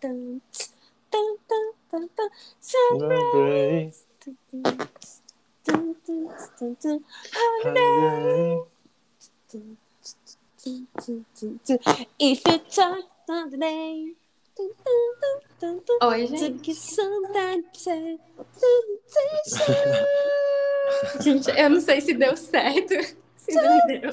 tum, tum, tum, tum, tum. Sunrise. Tum, tum, tum, tum, tum. Holiday. Tum, tum, tum, tum, tum. If you talk on the. Oi, gente. Gente, eu não sei se deu certo. Se não deu.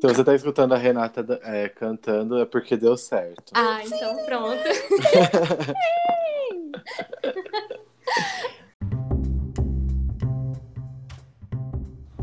Se você tá escutando a Renata é, cantando, é porque deu certo. Ah, então pronto.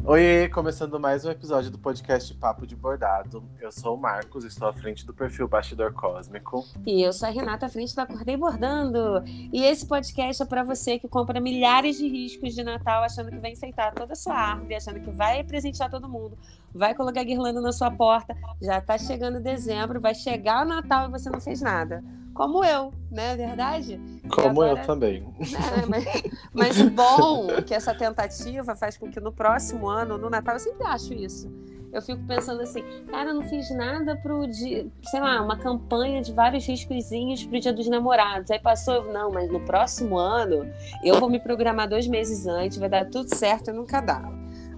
Oi, começando mais um episódio do podcast Papo de Bordado. Eu sou o Marcos, estou à frente do perfil Bastidor Cósmico. E eu sou a Renata, à frente da Acordei Bordando. E esse podcast é para você que compra milhares de riscos de Natal achando que vai enfeitar toda a sua árvore, achando que vai presentear todo mundo, vai colocar guirlanda na sua porta. Já tá chegando dezembro, vai chegar o Natal e você não fez nada. Como eu, né? Verdade? Como agora- eu também. É, mas, mas o bom é que essa tentativa faz com que no próximo ano, no Natal, eu sempre acho isso. Eu fico pensando assim, cara, eu não fiz nada pro dia, sei lá, uma campanha de vários riscozinhos pro dia dos namorados. Aí passou, eu, não, mas no próximo ano eu vou me programar dois meses antes, vai dar tudo certo e nunca dá.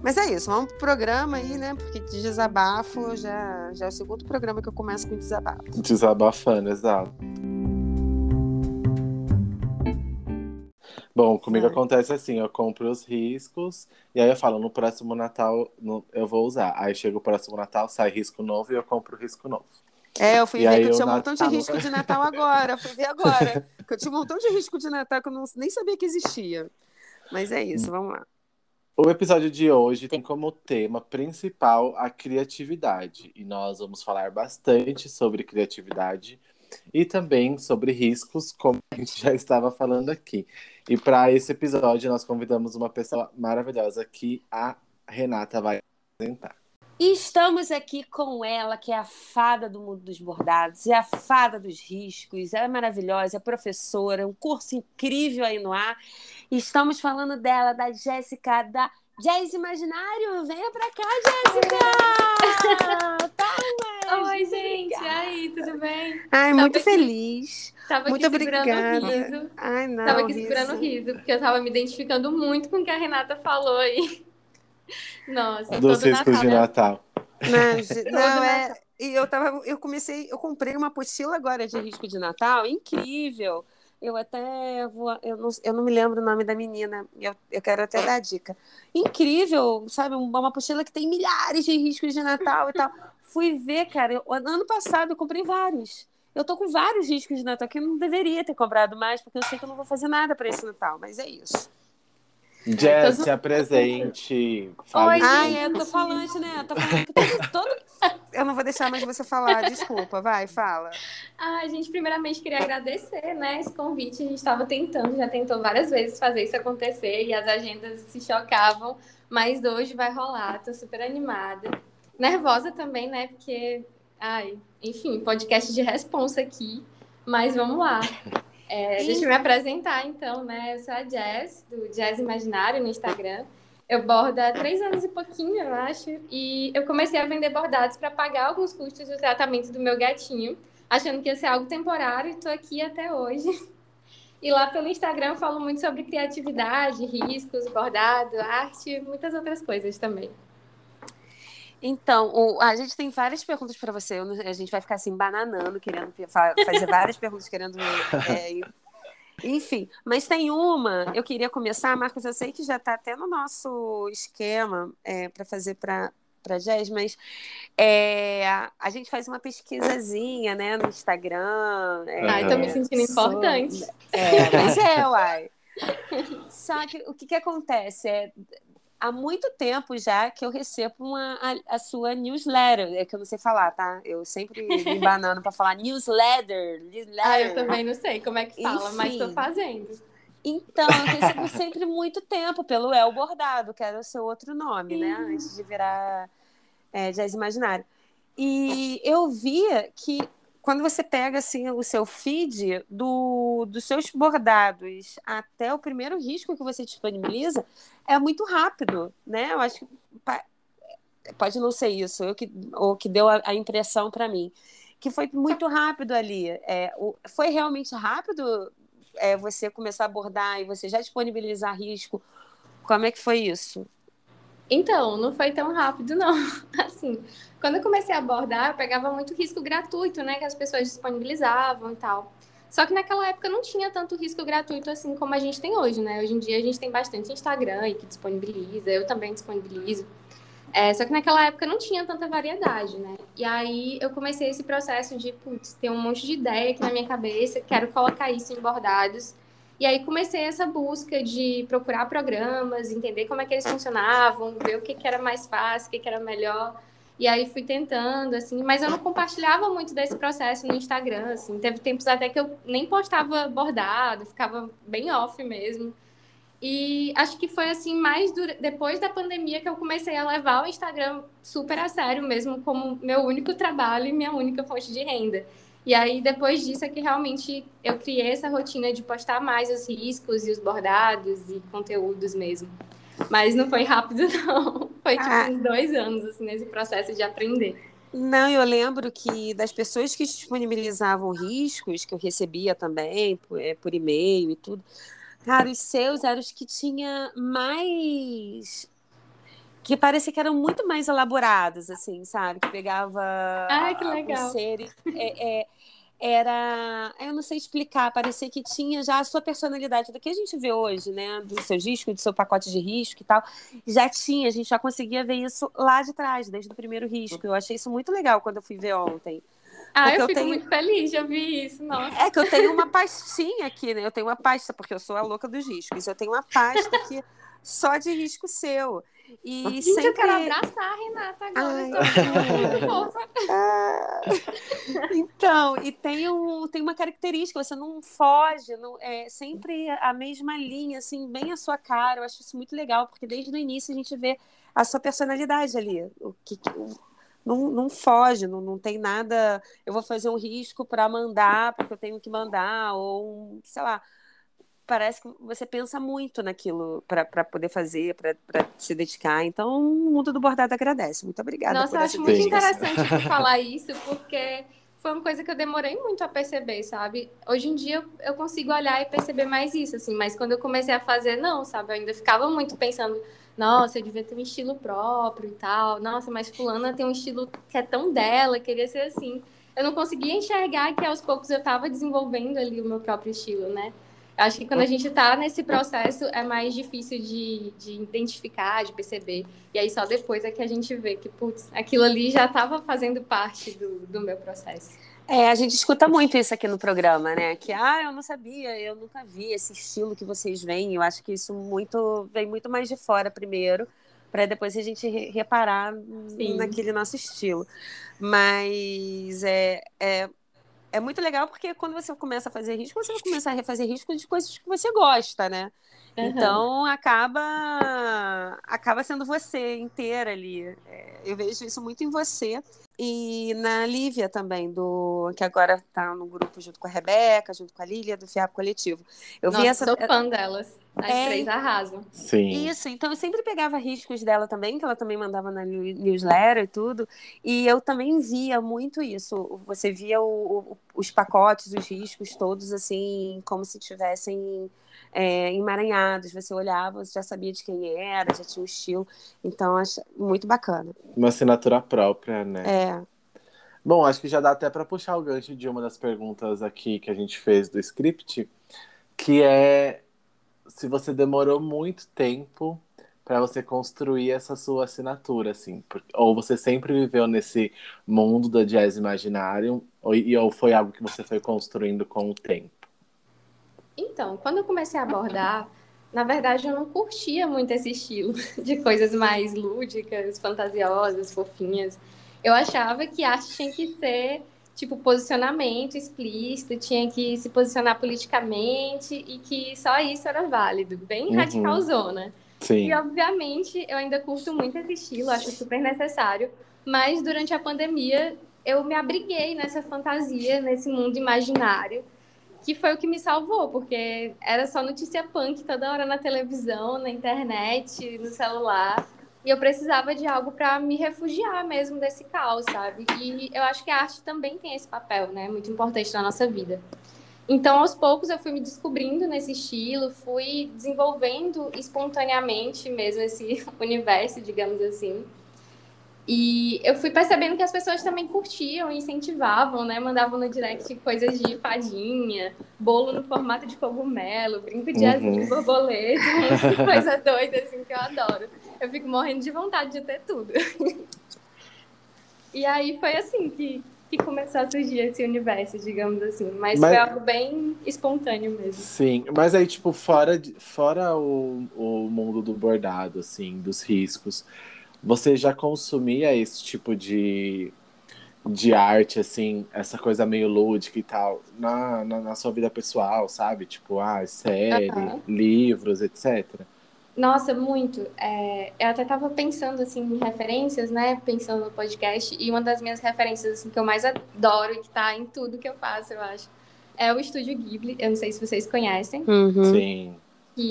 Mas é isso, vamos pro programa aí, né? Porque de desabafo já, já é o segundo programa que eu começo com desabafo. Desabafando, exato. Bom, comigo Vai. acontece assim, eu compro os riscos e aí eu falo, no próximo Natal no- eu vou usar. Aí chega o próximo Natal, sai risco novo e eu compro risco novo. É, eu fui E ver que eu tinha um montão de Natal- risco de Natal agora. Fui ver agora. que eu tinha um montão de risco de Natal que eu não, nem sabia que existia. Mas é isso, vamos lá. O episódio de hoje tem como tema principal a criatividade. E nós vamos falar bastante sobre criatividade e também sobre riscos, como a gente já estava falando aqui. E para esse episódio, nós convidamos uma pessoa maravilhosa que a Renata vai apresentar. E estamos aqui com ela, que é a fada do mundo dos bordados, é a fada dos riscos, ela é maravilhosa, é professora, um curso incrível aí no ar. E estamos falando dela, da Jéssica, da Jazz Imaginário. Venha pra cá, Jéssica! Palmas! Oi, gente. E aí, tudo bem? Ai, Tava muito aqui- feliz. Tava Muito aqui segurando obrigada. o riso. Ai, não. Tava aqui riso. segurando o riso, porque eu tava me identificando muito com o que a Renata falou aí. Nossa, Dos todo Natal, de né? Natal. Não, não, é. E eu tava, eu comecei, eu comprei uma apostila agora de risco de Natal, incrível. Eu até vou, eu não, eu não me lembro o nome da menina, eu, eu quero até dar a dica. Incrível, sabe? Uma, uma apostila que tem milhares de riscos de Natal e tal. Fui ver, cara, eu- ano passado eu comprei vários. Eu tô com vários riscos de Natal que eu não deveria ter comprado mais, porque eu sei que eu não vou fazer nada para esse Natal, mas é isso. Jess, se apresente. Fale Oi, Ai, eu tô falando, né? Eu tô falando que todo, todo... Eu não vou deixar mais você falar, desculpa. Vai, fala. Ah, a gente primeiramente queria agradecer, né, esse convite. A gente estava tentando, já tentou várias vezes fazer isso acontecer e as agendas se chocavam, mas hoje vai rolar. Tô super animada. Nervosa também, né, porque, ai, enfim, podcast de responsa aqui, mas vamos lá. É, deixa eu me apresentar, então, né? Eu sou a Jazz, do Jazz Imaginário no Instagram. Eu bordo há três anos e pouquinho, eu acho, e eu comecei a vender bordados para pagar alguns custos do tratamento do meu gatinho achando que ia ser algo temporário e tô aqui até hoje. E lá pelo Instagram eu falo muito sobre criatividade, riscos, bordado, arte, muitas outras coisas também. Então, o- a gente tem várias perguntas para você. A gente vai ficar assim, bananando, querendo fa- fazer várias perguntas, querendo. é, enfim, mas tem uma. Eu queria começar, Marcos. Eu sei que já está até no nosso esquema para fazer para para Jazz, mas é, a, a gente faz uma pesquisazinha, né, no Instagram. é, Ai, tô me sentindo sobre- importante. É, mas é, uai. Só que o que, que acontece? É, há muito tempo já que eu recebo uma, a, a sua newsletter. É que eu não sei falar, tá? Eu sempre me banano para falar newsletter. newsletter. Ah, eu também não sei como é que fala, mas tô Enfim. fazendo. Então, eu recebo sempre muito tempo pelo El Bordado, que era o seu outro nome, né? Antes de virar é, Jazz Imaginário. E eu via que quando você pega assim, o seu feed do, dos seus bordados até o primeiro risco que você disponibiliza, é muito rápido, né? Eu acho que pode não ser isso, eu que, ou que deu a, a impressão para mim. que foi muito rápido ali. É, o, foi realmente rápido é, você começar a abordar e você já disponibilizar risco? Como é que foi isso? Então, não foi tão rápido, não. Assim, quando eu comecei a abordar, eu pegava muito risco gratuito, né? Que as pessoas disponibilizavam e tal. Só que naquela época não tinha tanto risco gratuito assim como a gente tem hoje, né? Hoje em dia a gente tem bastante Instagram e que disponibiliza, eu também disponibilizo. É, só que naquela época não tinha tanta variedade, né? E aí eu comecei esse processo de, putz, ter um monte de ideia aqui na minha cabeça, quero colocar isso em bordados. E aí comecei essa busca de procurar programas, entender como é que eles funcionavam, ver o que, que era mais fácil, o que, que era melhor. E aí fui tentando, assim, mas eu não compartilhava muito desse processo no Instagram, assim. Teve tempos até que eu nem postava bordado, ficava bem off mesmo. E acho que foi assim mais depois da pandemia que eu comecei a levar o Instagram super a sério mesmo como meu único trabalho e minha única fonte de renda. E aí depois disso é que realmente eu criei essa rotina de postar mais os riscos e os bordados e conteúdos mesmo. Mas não foi rápido não, foi tipo ah. uns dois anos assim nesse processo de aprender. Não, eu lembro que das pessoas que disponibilizavam riscos, que eu recebia também por, é, por e-mail e tudo, Cara, os seus eram os que tinha mais. Que parecia que eram muito mais elaborados, assim, sabe? Que pegava. Ah, que legal. Ser, é, é, era. Eu não sei explicar, parecia que tinha já a sua personalidade, do que a gente vê hoje, né? Do seu disco, do seu pacote de risco e tal. Já tinha, a gente já conseguia ver isso lá de trás, desde o primeiro risco. Eu achei isso muito legal quando eu fui ver ontem. Ah, eu, eu fico tenho... muito feliz de ouvir isso, nossa. É que eu tenho uma pastinha aqui, né? Eu tenho uma pasta, porque eu sou a louca dos riscos. Eu tenho uma pasta aqui só de risco seu. E Gente, sempre... eu quero abraçar a Renata agora. Ai. fofa. então, e tem, um, tem uma característica, você não foge, não, é sempre a mesma linha, assim, bem a sua cara. Eu acho isso muito legal, porque desde o início a gente vê a sua personalidade ali. O que, não, não foge, não, não tem nada. Eu vou fazer um risco para mandar, porque eu tenho que mandar, ou sei lá. Parece que você pensa muito naquilo para poder fazer, para se dedicar. Então, o mundo do bordado agradece. Muito obrigada. Nossa, eu acho muito interessante falar isso, porque foi uma coisa que eu demorei muito a perceber, sabe? Hoje em dia eu consigo olhar e perceber mais isso, assim, mas quando eu comecei a fazer, não, sabe? Eu ainda ficava muito pensando nossa, eu devia ter um estilo próprio e tal. Nossa, mas fulana tem um estilo que é tão dela, queria ser assim. Eu não conseguia enxergar que aos poucos eu estava desenvolvendo ali o meu próprio estilo, né? Acho que quando a gente está nesse processo é mais difícil de, de identificar, de perceber. E aí só depois é que a gente vê que, putz, aquilo ali já estava fazendo parte do, do meu processo. É, a gente escuta muito isso aqui no programa, né? Que, ah, eu não sabia, eu nunca vi esse estilo que vocês veem. Eu acho que isso muito vem muito mais de fora primeiro, para depois a gente reparar Sim. naquele nosso estilo. Mas é, é, é muito legal porque quando você começa a fazer risco, você vai começar a refazer risco de coisas que você gosta, né? Uhum. Então acaba acaba sendo você inteira ali. É, eu vejo isso muito em você e na Lívia também, do que agora está no grupo junto com a Rebeca, junto com a Lília, do FIAP Coletivo. Eu Nossa, vi essa. Sou fã delas. As é... três arrasam. Sim. Isso, então eu sempre pegava riscos dela também, que ela também mandava na newsletter e tudo. E eu também via muito isso. Você via o, o, os pacotes, os riscos todos, assim, como se tivessem é, emaranhados. Você olhava, você já sabia de quem era, já tinha um estilo. Então, acho muito bacana. Uma assinatura própria, né? É. Bom, acho que já dá até para puxar o gancho de uma das perguntas aqui que a gente fez do script, que é se você demorou muito tempo para você construir essa sua assinatura, assim, ou você sempre viveu nesse mundo da jazz imaginário, ou, ou foi algo que você foi construindo com o tempo? Então, quando eu comecei a abordar, na verdade eu não curtia muito esse estilo de coisas mais lúdicas, fantasiosas, fofinhas. Eu achava que arte tinha que ser tipo posicionamento explícito, tinha que se posicionar politicamente e que só isso era válido, bem uhum. radicalzona. Sim. E obviamente eu ainda curto muito esse estilo, acho super necessário, mas durante a pandemia eu me abriguei nessa fantasia, nesse mundo imaginário que foi o que me salvou, porque era só notícia punk toda hora na televisão, na internet, no celular. E eu precisava de algo para me refugiar mesmo desse caos, sabe? E eu acho que a arte também tem esse papel, né? Muito importante na nossa vida. Então, aos poucos, eu fui me descobrindo nesse estilo, fui desenvolvendo espontaneamente mesmo esse universo, digamos assim. E eu fui percebendo que as pessoas também curtiam, incentivavam, né? Mandavam no direct coisas de fadinha, bolo no formato de cogumelo, brinco de asinha uhum. borboleta, coisa doida, assim, que eu adoro. Eu fico morrendo de vontade de ter tudo. e aí foi assim que, que começou a surgir esse universo, digamos assim. Mas, mas, foi algo bem espontâneo mesmo. Sim, mas aí, tipo, fora, de, fora o, o mundo do bordado, assim, dos riscos, você já consumia esse tipo de, de arte, assim, essa coisa meio lúdica e tal, na, na, na sua vida pessoal, sabe? Tipo, ah, série, uhum. livros, etc. Nossa, muito. É, eu até estava pensando assim em referências, né? Pensando no podcast, e uma das minhas referências assim, que eu mais adoro e que está em tudo que eu faço, eu acho, é o Estúdio Ghibli. Eu não sei se vocês conhecem. Uhum. Sim.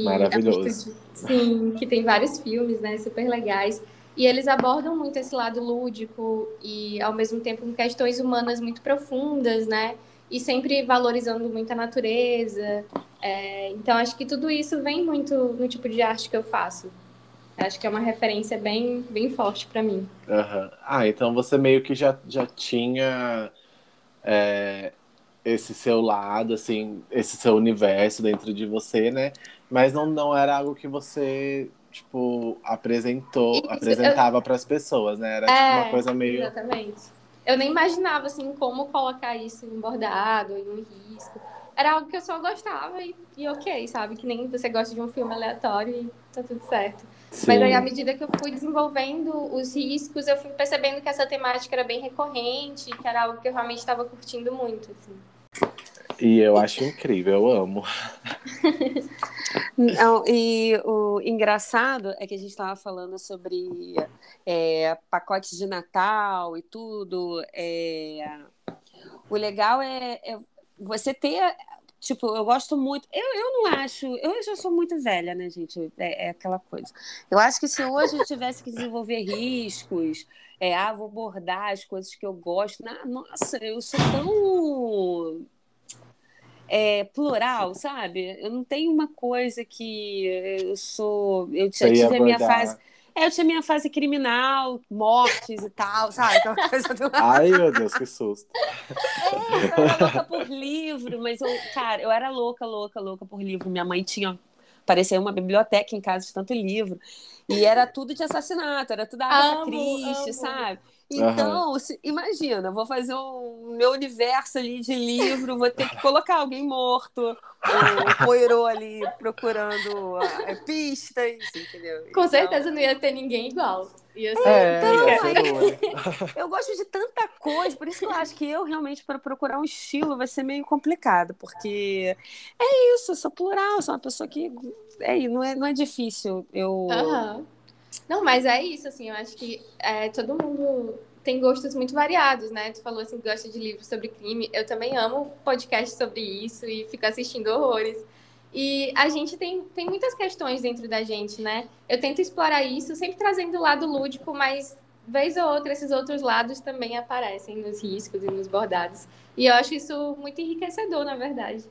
Maravilhoso. É um estúdio, sim, que tem vários filmes, né? Super legais. E eles abordam muito esse lado lúdico e, ao mesmo tempo, com questões humanas muito profundas, né? E sempre valorizando muito a natureza, é, então, acho que tudo isso vem muito no tipo de arte que eu faço. Acho que é uma referência bem, bem forte para mim. Uhum. Ah, então você meio que já, já tinha é, esse seu lado, assim, esse seu universo dentro de você, né? Mas não, não era algo que você, tipo, apresentou, isso, apresentava eu... para as pessoas, né? Era tipo, é, uma coisa meio. Exatamente. Eu nem imaginava, assim, como colocar isso em bordado, em um risco era algo que eu só gostava e, e, ok, sabe? Que nem você gosta de um filme aleatório e tá tudo certo. Sim. Mas aí, à medida que eu fui desenvolvendo os riscos, eu fui percebendo que essa temática era bem recorrente, que era algo que eu realmente estava curtindo muito, assim. E eu acho incrível, eu amo. Não, e o engraçado é que a gente estava falando sobre é, pacotes de Natal e tudo. É, o legal é, é você ter. Tipo, eu gosto muito. Eu, eu não acho. Eu já sou muito velha, né, gente? É, é aquela coisa. Eu acho que se hoje eu tivesse que desenvolver riscos, é, ah, vou bordar as coisas que eu gosto. Na, nossa, eu sou tão é, plural, sabe? Eu não tenho uma coisa que eu sou. Eu já tive a minha fase. É, eu tinha minha fase criminal, mortes e tal, sabe? Aquela coisa do... Ai, meu Deus, que susto. É, eu era louca por livro, mas eu, cara, eu era louca, louca, louca por livro. Minha mãe tinha, parecia uma biblioteca em casa de tanto livro. E era tudo de assassinato, era tudo Agatha Christie, sabe? Então, uhum. se, imagina, vou fazer um meu universo ali de livro, vou ter que colocar alguém morto, o Poirot ali procurando é, pistas, entendeu? Com então... certeza não ia ter ninguém igual. Ia ser... É, então, aí, eu gosto de tanta coisa, por isso que eu acho que eu realmente, para procurar um estilo, vai ser meio complicado, porque é isso, eu sou plural, sou uma pessoa que. É, não, é, não é difícil. Eu. Uhum não, mas é isso, assim, eu acho que é, todo mundo tem gostos muito variados, né? Tu falou assim que gosta de livros sobre crime. Eu também amo podcast sobre isso e fico assistindo horrores. E a gente tem, tem muitas questões dentro da gente, né? Eu tento explorar isso, sempre trazendo o lado lúdico, mas vez ou outra esses outros lados também aparecem nos riscos e nos bordados. E eu acho isso muito enriquecedor, na verdade.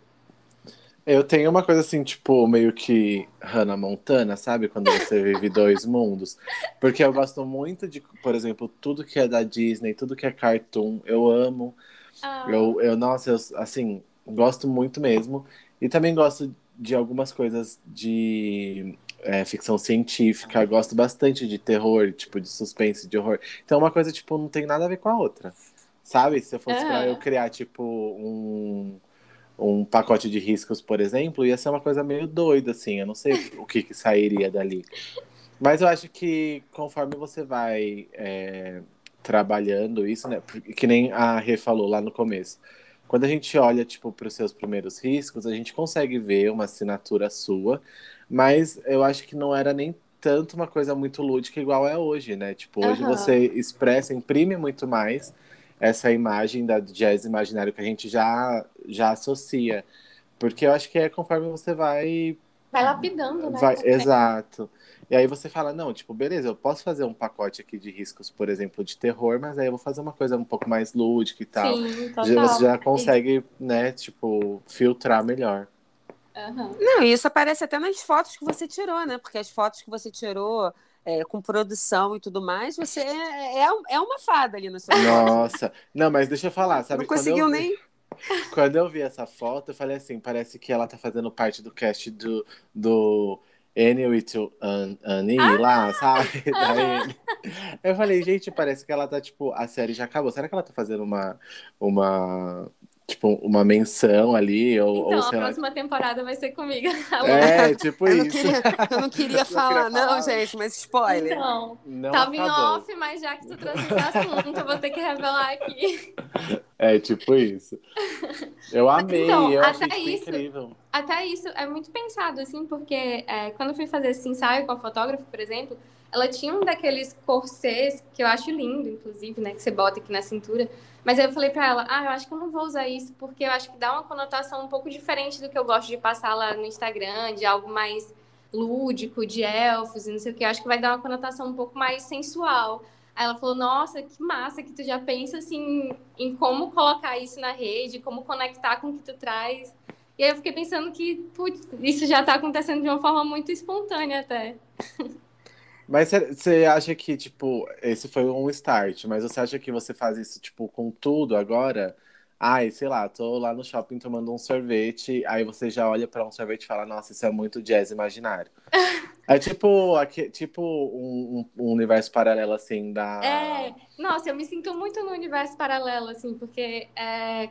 Eu tenho uma coisa assim, tipo, meio que Hannah Montana, sabe? Quando você vive dois mundos. Porque eu gosto muito de, por exemplo, tudo que é da Disney, tudo que é cartoon, eu amo. Ah. Eu, eu, nossa, eu, assim, gosto muito mesmo. E também gosto de algumas coisas de é, ficção científica, gosto bastante de terror, tipo, de suspense, de horror. Então, uma coisa, tipo, não tem nada a ver com a outra. Sabe? Se eu fosse ah. pra eu criar, tipo, um um pacote de riscos, por exemplo, ia ser uma coisa meio doida, assim. Eu não sei o que, que sairia dali. Mas eu acho que conforme você vai é, trabalhando isso, né? Que nem a Rê falou lá no começo. Quando a gente olha, tipo, para os seus primeiros riscos, a gente consegue ver uma assinatura sua, mas eu acho que não era nem tanto uma coisa muito lúdica igual é hoje, né? Tipo, hoje uhum. você expressa, imprime muito mais essa imagem da jazz imaginário que a gente já, já associa. Porque eu acho que é conforme você vai Vai lapidando, né? Vai, exato. E aí você fala, não, tipo, beleza, eu posso fazer um pacote aqui de riscos, por exemplo, de terror, mas aí eu vou fazer uma coisa um pouco mais lúdica e tal. Sim, total. Já- Você já consegue, né, tipo, filtrar melhor. Aham. Não, e isso aparece até nas fotos que você tirou, né? Porque as fotos que você tirou é, com produção e tudo mais, você é, é, é uma fada ali no seu Nossa. Não, mas deixa eu falar, sabe? Não quando conseguiu eu nem. Quando eu vi essa foto, eu falei assim, parece que ela tá fazendo parte do cast do, do Annie with An- Annie lá, sabe? Annie. Eu falei, gente, parece que ela tá, tipo, a série já acabou. Será que ela tá fazendo uma, uma tipo, uma menção ali? Ou, Então, ou a lá. próxima temporada vai ser comigo. É, tipo Eu não, isso. queria, eu não queria Não falar, queria não, falar. gente, mas spoiler. Então, Não tava em acabou. off, mas já que tu trouxe esse assunto, eu vou ter que revelar aqui. É, tipo isso. Eu amei, então, eu até achei tipo, isso- incrível. Até isso é muito pensado, assim, porque é, quando eu fui fazer esse ensaio com a fotógrafa, por exemplo, ela tinha um daqueles corsês que eu acho lindo, inclusive, né, que você bota aqui na cintura. Mas aí eu falei pra ela, ah, eu acho que eu não vou usar isso, porque eu acho que dá uma conotação um pouco diferente do que eu gosto de passar lá no Instagram, de algo mais lúdico, de elfos e não sei o que. Eu acho que vai dar uma conotação um pouco mais sensual. Aí ela falou, nossa, que massa que tu já pensa, assim, em como colocar isso na rede, como conectar com o que tu traz. E aí eu fiquei pensando que, putz, isso já tá acontecendo de uma forma muito espontânea até. Mas você- acha que, tipo, esse foi um start, mas você acha que você faz isso, tipo, com tudo agora? Ai, sei lá, tô lá no shopping tomando um sorvete, aí você já olha pra um sorvete e fala, nossa, isso é muito jazz imaginário. É tipo, aque- tipo um, um- um universo paralelo, assim, da... É, nossa, eu me sinto muito no universo paralelo, assim, porque é,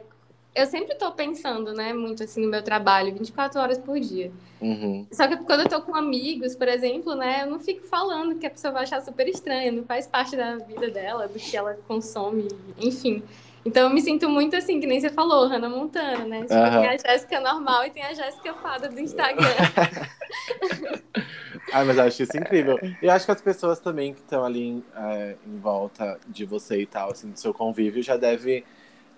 eu sempre tô pensando, né, muito assim no meu trabalho, 24 horas por dia. Uhum. Só que quando eu tô com amigos, por exemplo, né, eu não fico falando que a pessoa vai achar super estranho, não faz parte da vida dela, do que ela consome, enfim. Então eu me sinto muito assim, que nem você falou, Hannah Montana, né? Tipo, Aham. tem a Jéssica normal e tem a Jéssica fada do Instagram. Ah, mas eu acho isso incrível. E eu acho que as pessoas também que estão ali em, é, em volta de você e tal, assim, do seu convívio, já deve,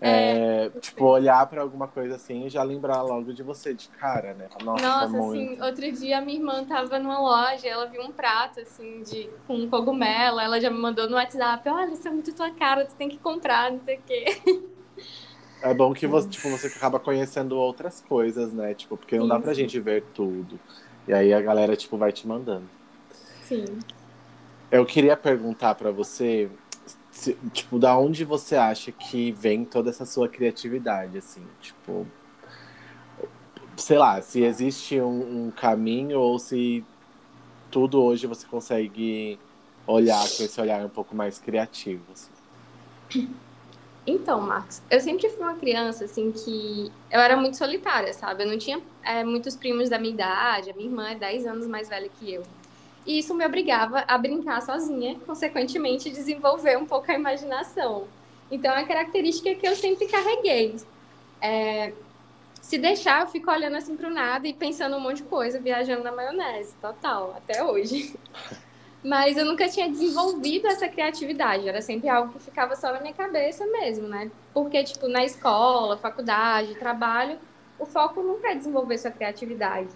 é, tipo, olhar pra alguma coisa assim e já lembrar logo de você, de cara, né? Nossa, Nossa, muito. assim, outro dia a minha irmã tava numa loja, ela viu um prato, assim, de, com um cogumelo, ela já me mandou no WhatsApp, olha, isso é muito tua cara, tu tem que comprar, não sei o quê. É bom que você, tipo, você acaba conhecendo outras coisas, né? Tipo, porque não dá pra gente ver tudo. E aí a galera, tipo, vai te mandando. Sim. Eu queria perguntar pra você, se- tipo, da onde você acha que vem toda essa sua criatividade, assim? Tipo, sei lá, se existe um, um caminho ou se tudo hoje você consegue olhar com esse olhar um pouco mais criativo. assim. Então, Marcos, eu sempre fui uma criança, assim, que eu era muito solitária, sabe? Eu não tinha é, muitos primos da minha idade, a minha irmã é 10 anos mais velha que eu. E isso me obrigava a brincar sozinha, consequentemente desenvolver um pouco a imaginação. Então, é uma característica que eu sempre carreguei. É, se deixar, eu fico olhando assim pro nada e pensando um monte de coisa, viajando na maionese, total, até hoje. Mas eu nunca tinha desenvolvido essa criatividade, era sempre algo que ficava só na minha cabeça mesmo, né? Porque, tipo, na escola, faculdade, trabalho, o foco nunca é desenvolver sua criatividade.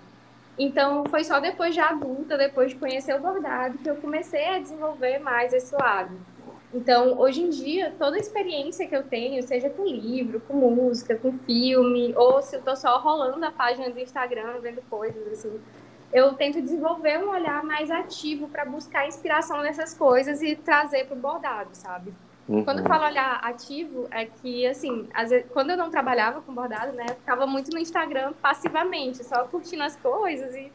Então, foi só depois de adulta, depois de conhecer o bordado, que eu comecei a desenvolver mais esse lado. Então, hoje em dia, toda a experiência que eu tenho, seja com livro, com música, com filme, ou se eu tô só rolando a página do Instagram, vendo coisas assim, eu tento desenvolver um olhar mais ativo para buscar inspiração nessas coisas e trazer pro bordado, sabe? Quando eu Uhum. falo olhar ativo, é que, assim, às vezes, quando eu não trabalhava com bordado, né, eu ficava muito no Instagram passivamente, só curtindo as coisas e,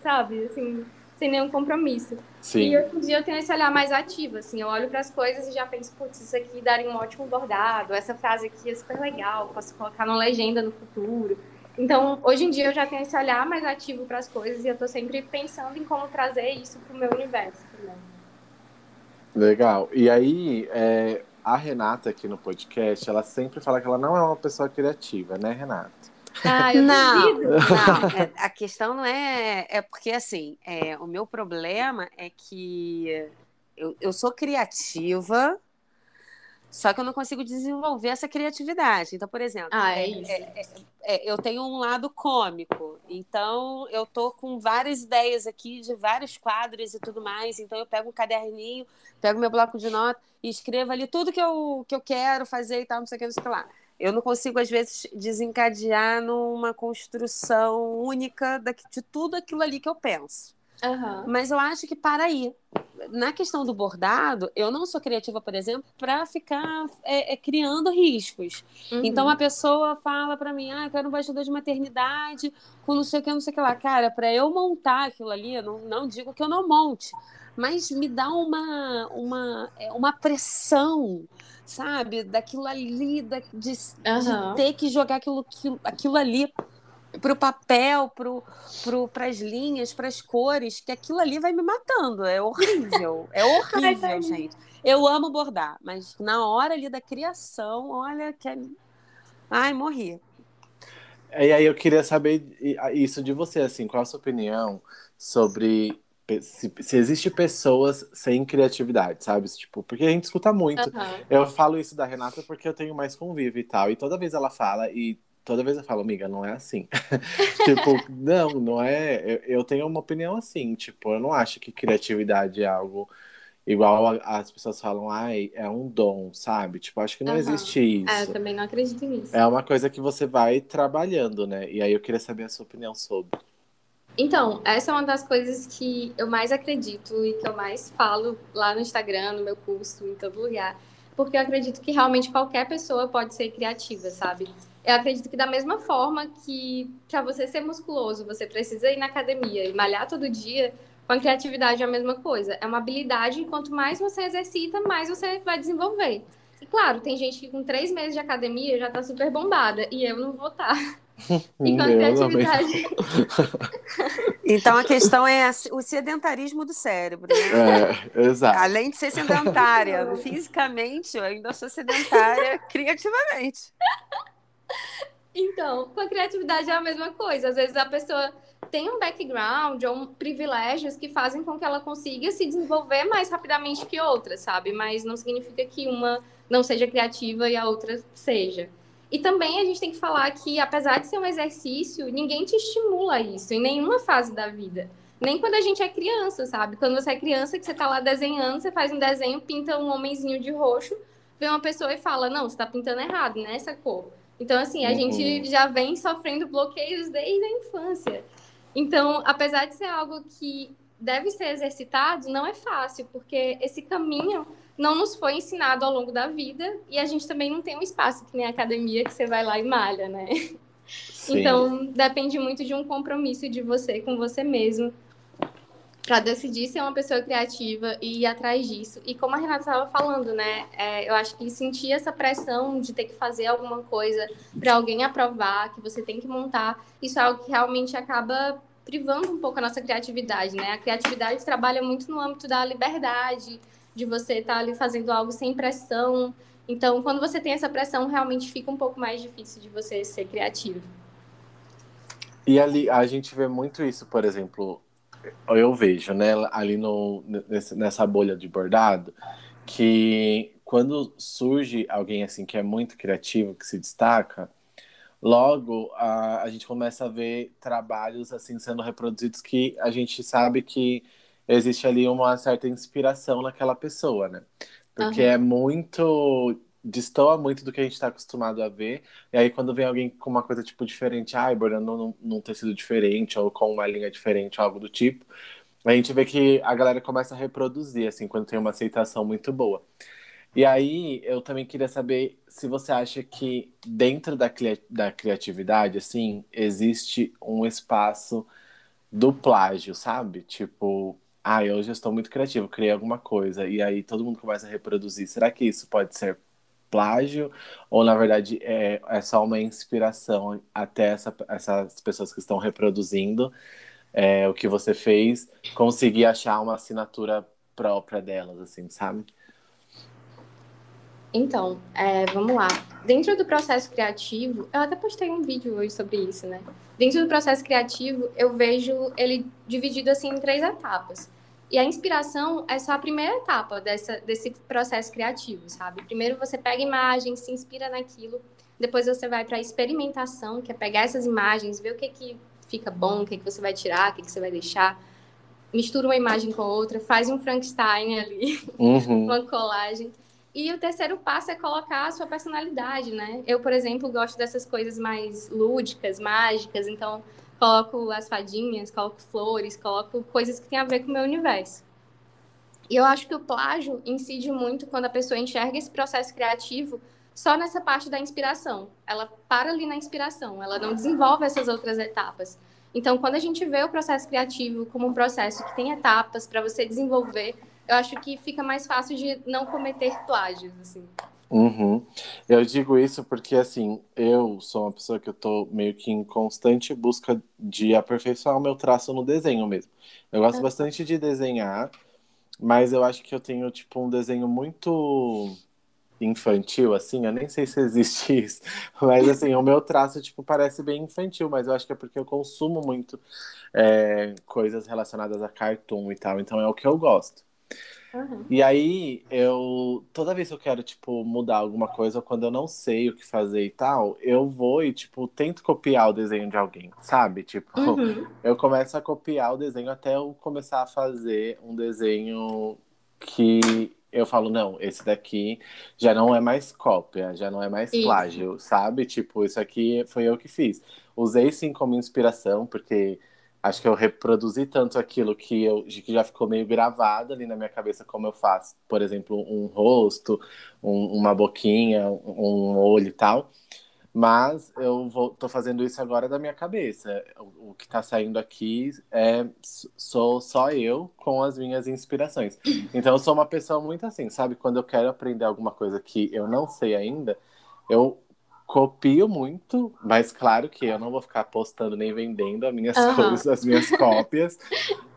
sabe, assim, sem nenhum compromisso. Sim. E hoje em dia eu tenho esse olhar mais ativo, assim, eu olho para as coisas e já penso, putz, isso aqui daria um ótimo bordado, essa frase aqui é super legal, posso colocar na legenda no futuro. Então, hoje em dia eu já tenho esse olhar mais ativo para as coisas e eu tô sempre pensando em como trazer isso pro meu universo também. Legal. E aí, é, a Renata aqui no podcast, ela sempre fala que ela não é uma pessoa criativa, né, Renata? Ah, eu Não, não. é- a questão não é. É porque, assim, é, o meu problema é que eu, eu sou criativa, Só que eu não consigo desenvolver essa criatividade. Então, por exemplo, ah, é, é, é, é, eu tenho um lado cômico. Então, eu tô com várias ideias aqui de vários quadros e tudo mais. Então, eu pego um caderninho, pego meu bloco de nota e escrevo ali tudo que eu, que eu quero fazer e tal, não sei o que, não sei o que lá. Eu não consigo, às vezes, desencadear numa construção única de tudo aquilo ali que eu penso. Uhum. Mas eu acho que para aí. Na questão do bordado, eu não sou criativa, por exemplo, para ficar é, é, criando riscos. Uhum. Então a pessoa fala para mim, ah, eu quero um bastidor de maternidade com não sei o que, não sei o que lá. Cara, para eu montar aquilo ali, eu não, não digo que eu não monte, mas me dá uma, uma, é, uma pressão, sabe? Daquilo ali, da, de, uhum. de ter que jogar aquilo, aquilo, aquilo ali para o papel, para as linhas, para as cores, que aquilo ali vai me matando. É horrível. É horrível, gente. Eu amo bordar, mas na hora ali da criação, olha que. É... Ai, morri. E aí eu queria saber isso de você, assim, qual a sua opinião sobre se, se existe pessoas sem criatividade, sabe? Tipo, porque a gente escuta muito. Uhum. Eu falo isso da Renata porque eu tenho mais convívio e tal. E toda vez ela fala, e toda vez eu falo, amiga, não é assim. tipo, não, não é. Eu, eu, tenho uma opinião assim, tipo, eu não acho que criatividade é algo igual a, as pessoas falam, ai, é um dom, sabe? Tipo, acho que não uhum. existe isso. É, eu também não acredito nisso. É uma coisa que você vai trabalhando, né? E aí eu queria saber a sua opinião sobre. Então, essa é uma das coisas que eu mais acredito e que eu mais falo lá no Instagram, no meu curso, em todo lugar. Porque eu acredito que realmente qualquer pessoa pode ser criativa, sabe? Eu acredito que da mesma forma que para você ser musculoso, você precisa ir na academia e malhar todo dia, com a criatividade é a mesma coisa. É uma habilidade e quanto mais você exercita, mais você vai desenvolver. E claro, tem gente que com três meses de academia já tá super bombada e eu não vou estar. Tá. E com a criatividade. então a questão é o sedentarismo do cérebro. Né? É, exato. Além de ser sedentária fisicamente, eu ainda sou sedentária criativamente. Então, com a criatividade é a mesma coisa. Às vezes a pessoa tem um background ou um privilégios que fazem com que ela consiga se desenvolver mais rapidamente que outras, sabe? Mas não significa que uma não seja criativa e a outra seja. E também a gente tem que falar que, apesar de ser um exercício, ninguém te estimula isso em nenhuma fase da vida. Nem quando a gente é criança, sabe? Quando você é criança, que você tá lá desenhando, você faz um desenho, pinta um homenzinho de roxo, vê uma pessoa e fala: Não, você tá pintando errado, né? Essa cor. Então, assim, a uhum. gente já vem sofrendo bloqueios desde a infância. Então, apesar de ser algo que deve ser exercitado, não é fácil, porque esse caminho não nos foi ensinado ao longo da vida e a gente também não tem um espaço que nem a academia que você vai lá e malha, né? Sim. Então, depende muito de um compromisso de você com você mesmo para decidir ser uma pessoa criativa e ir atrás disso. E como a Renata estava falando, né, é, eu acho que sentir essa pressão de ter que fazer alguma coisa para alguém aprovar, que você tem que montar, isso é algo que realmente acaba privando um pouco a nossa criatividade, né? A criatividade trabalha muito no âmbito da liberdade, de você estar tá ali fazendo algo sem pressão. Então, quando você tem essa pressão, realmente fica um pouco mais difícil de você ser criativo. E ali a gente vê muito isso, por exemplo, eu vejo, né, ali no, nessa bolha de bordado, que quando surge alguém assim que é muito criativo, que se destaca, logo a, a gente começa a ver trabalhos assim sendo reproduzidos que a gente sabe que existe ali uma certa inspiração naquela pessoa, né? Porque uhum. é muito destoa muito do que a gente está acostumado a ver. E aí, quando vem alguém com uma coisa, tipo, diferente, ai, bordando num, num tecido diferente, ou com uma linha diferente, algo do tipo, a gente vê que a galera começa a reproduzir, assim, quando tem uma aceitação muito boa. E aí, eu também queria saber se você acha que dentro da, da criatividade, assim, existe um espaço do plágio, sabe? Tipo, ah, eu já estou muito criativo, criei alguma coisa, e aí todo mundo começa a reproduzir. Será que isso pode ser plágio, ou na verdade é, é só uma inspiração até essa, essas pessoas que estão reproduzindo é, o que você fez conseguir achar uma assinatura própria delas, assim, sabe? Então, é, vamos lá. Dentro do processo criativo, eu até postei um vídeo hoje sobre isso, né? Dentro do processo criativo, eu vejo ele dividido assim em três etapas. E a inspiração é só a primeira etapa dessa, desse processo criativo, sabe? Primeiro você pega imagens, se inspira naquilo, depois você vai para a experimentação, que é pegar essas imagens, ver o que, que fica bom, o que, que você vai tirar, o que, que você vai deixar, mistura uma imagem com outra, faz um Frankenstein ali, uhum. uma colagem. E o terceiro passo é colocar a sua personalidade, né? Eu, por exemplo, gosto dessas coisas mais lúdicas, mágicas, então coloco as fadinhas, coloco flores, coloco coisas que têm a ver com o meu universo. E eu acho que o plágio incide muito quando a pessoa enxerga esse processo criativo só nessa parte da inspiração. Ela para ali na inspiração, ela não desenvolve essas outras etapas. Então, quando a gente vê o processo criativo como um processo que tem etapas para você desenvolver, eu acho que fica mais fácil de não cometer plágios, assim. Uhum. Eu digo isso porque, assim, eu sou uma pessoa que eu tô meio que em constante busca de aperfeiçoar o meu traço no desenho mesmo. Eu gosto bastante de desenhar, mas eu acho que eu tenho, tipo, um desenho muito infantil, assim, eu nem sei se existe isso, mas assim, o meu traço, tipo, parece bem infantil, mas eu acho que é porque eu consumo muito é, coisas relacionadas a cartoon e tal, então é o que eu gosto. Uhum. E aí, eu. Toda vez que eu quero, tipo, mudar alguma coisa, quando eu não sei o que fazer e tal, eu vou e, tipo, tento copiar o desenho de alguém, sabe? Tipo, uhum. eu começo a copiar o desenho até eu começar a fazer um desenho que eu falo, não, esse daqui já não é mais cópia, já não é mais isso. plágio, sabe? Tipo, isso aqui foi eu que fiz. Usei sim como inspiração, porque acho que eu reproduzi tanto aquilo que, eu, que já ficou meio gravado ali na minha cabeça, como eu faço, por exemplo, um rosto, um, uma boquinha, um olho e tal. Mas eu vou, tô fazendo isso agora da minha cabeça. O, o que está saindo aqui é sou só eu com as minhas inspirações. Então eu sou uma pessoa muito assim, sabe? Quando eu quero aprender alguma coisa que eu não sei ainda, eu copio muito, mas claro que eu não vou ficar postando nem vendendo as minhas uhum. coisas, as minhas cópias.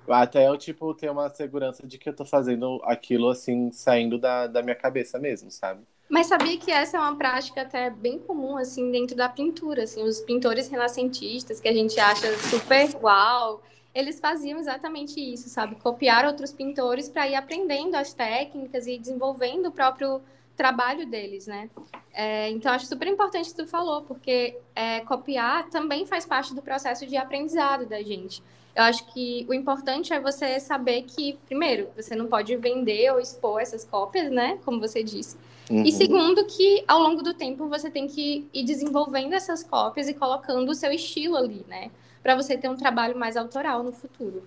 Até eu, tipo, ter uma segurança de que eu tô fazendo aquilo, assim, saindo da, da minha cabeça mesmo, sabe? Mas sabia que essa é uma prática até bem comum, assim, dentro da pintura, assim, os pintores renascentistas, que a gente acha super uau, eles faziam exatamente isso, sabe? Copiar outros pintores para ir aprendendo as técnicas e desenvolvendo o próprio trabalho deles, né? É, então, acho super importante que tu falou, porque é, copiar também faz parte do processo de aprendizado da gente. Eu acho que o importante é você saber que, primeiro, você não pode vender ou expor essas cópias, né? Como você disse. Uhum. E segundo, que ao longo do tempo você tem que ir desenvolvendo essas cópias e colocando o seu estilo ali, né? Para você ter um trabalho mais autoral no futuro.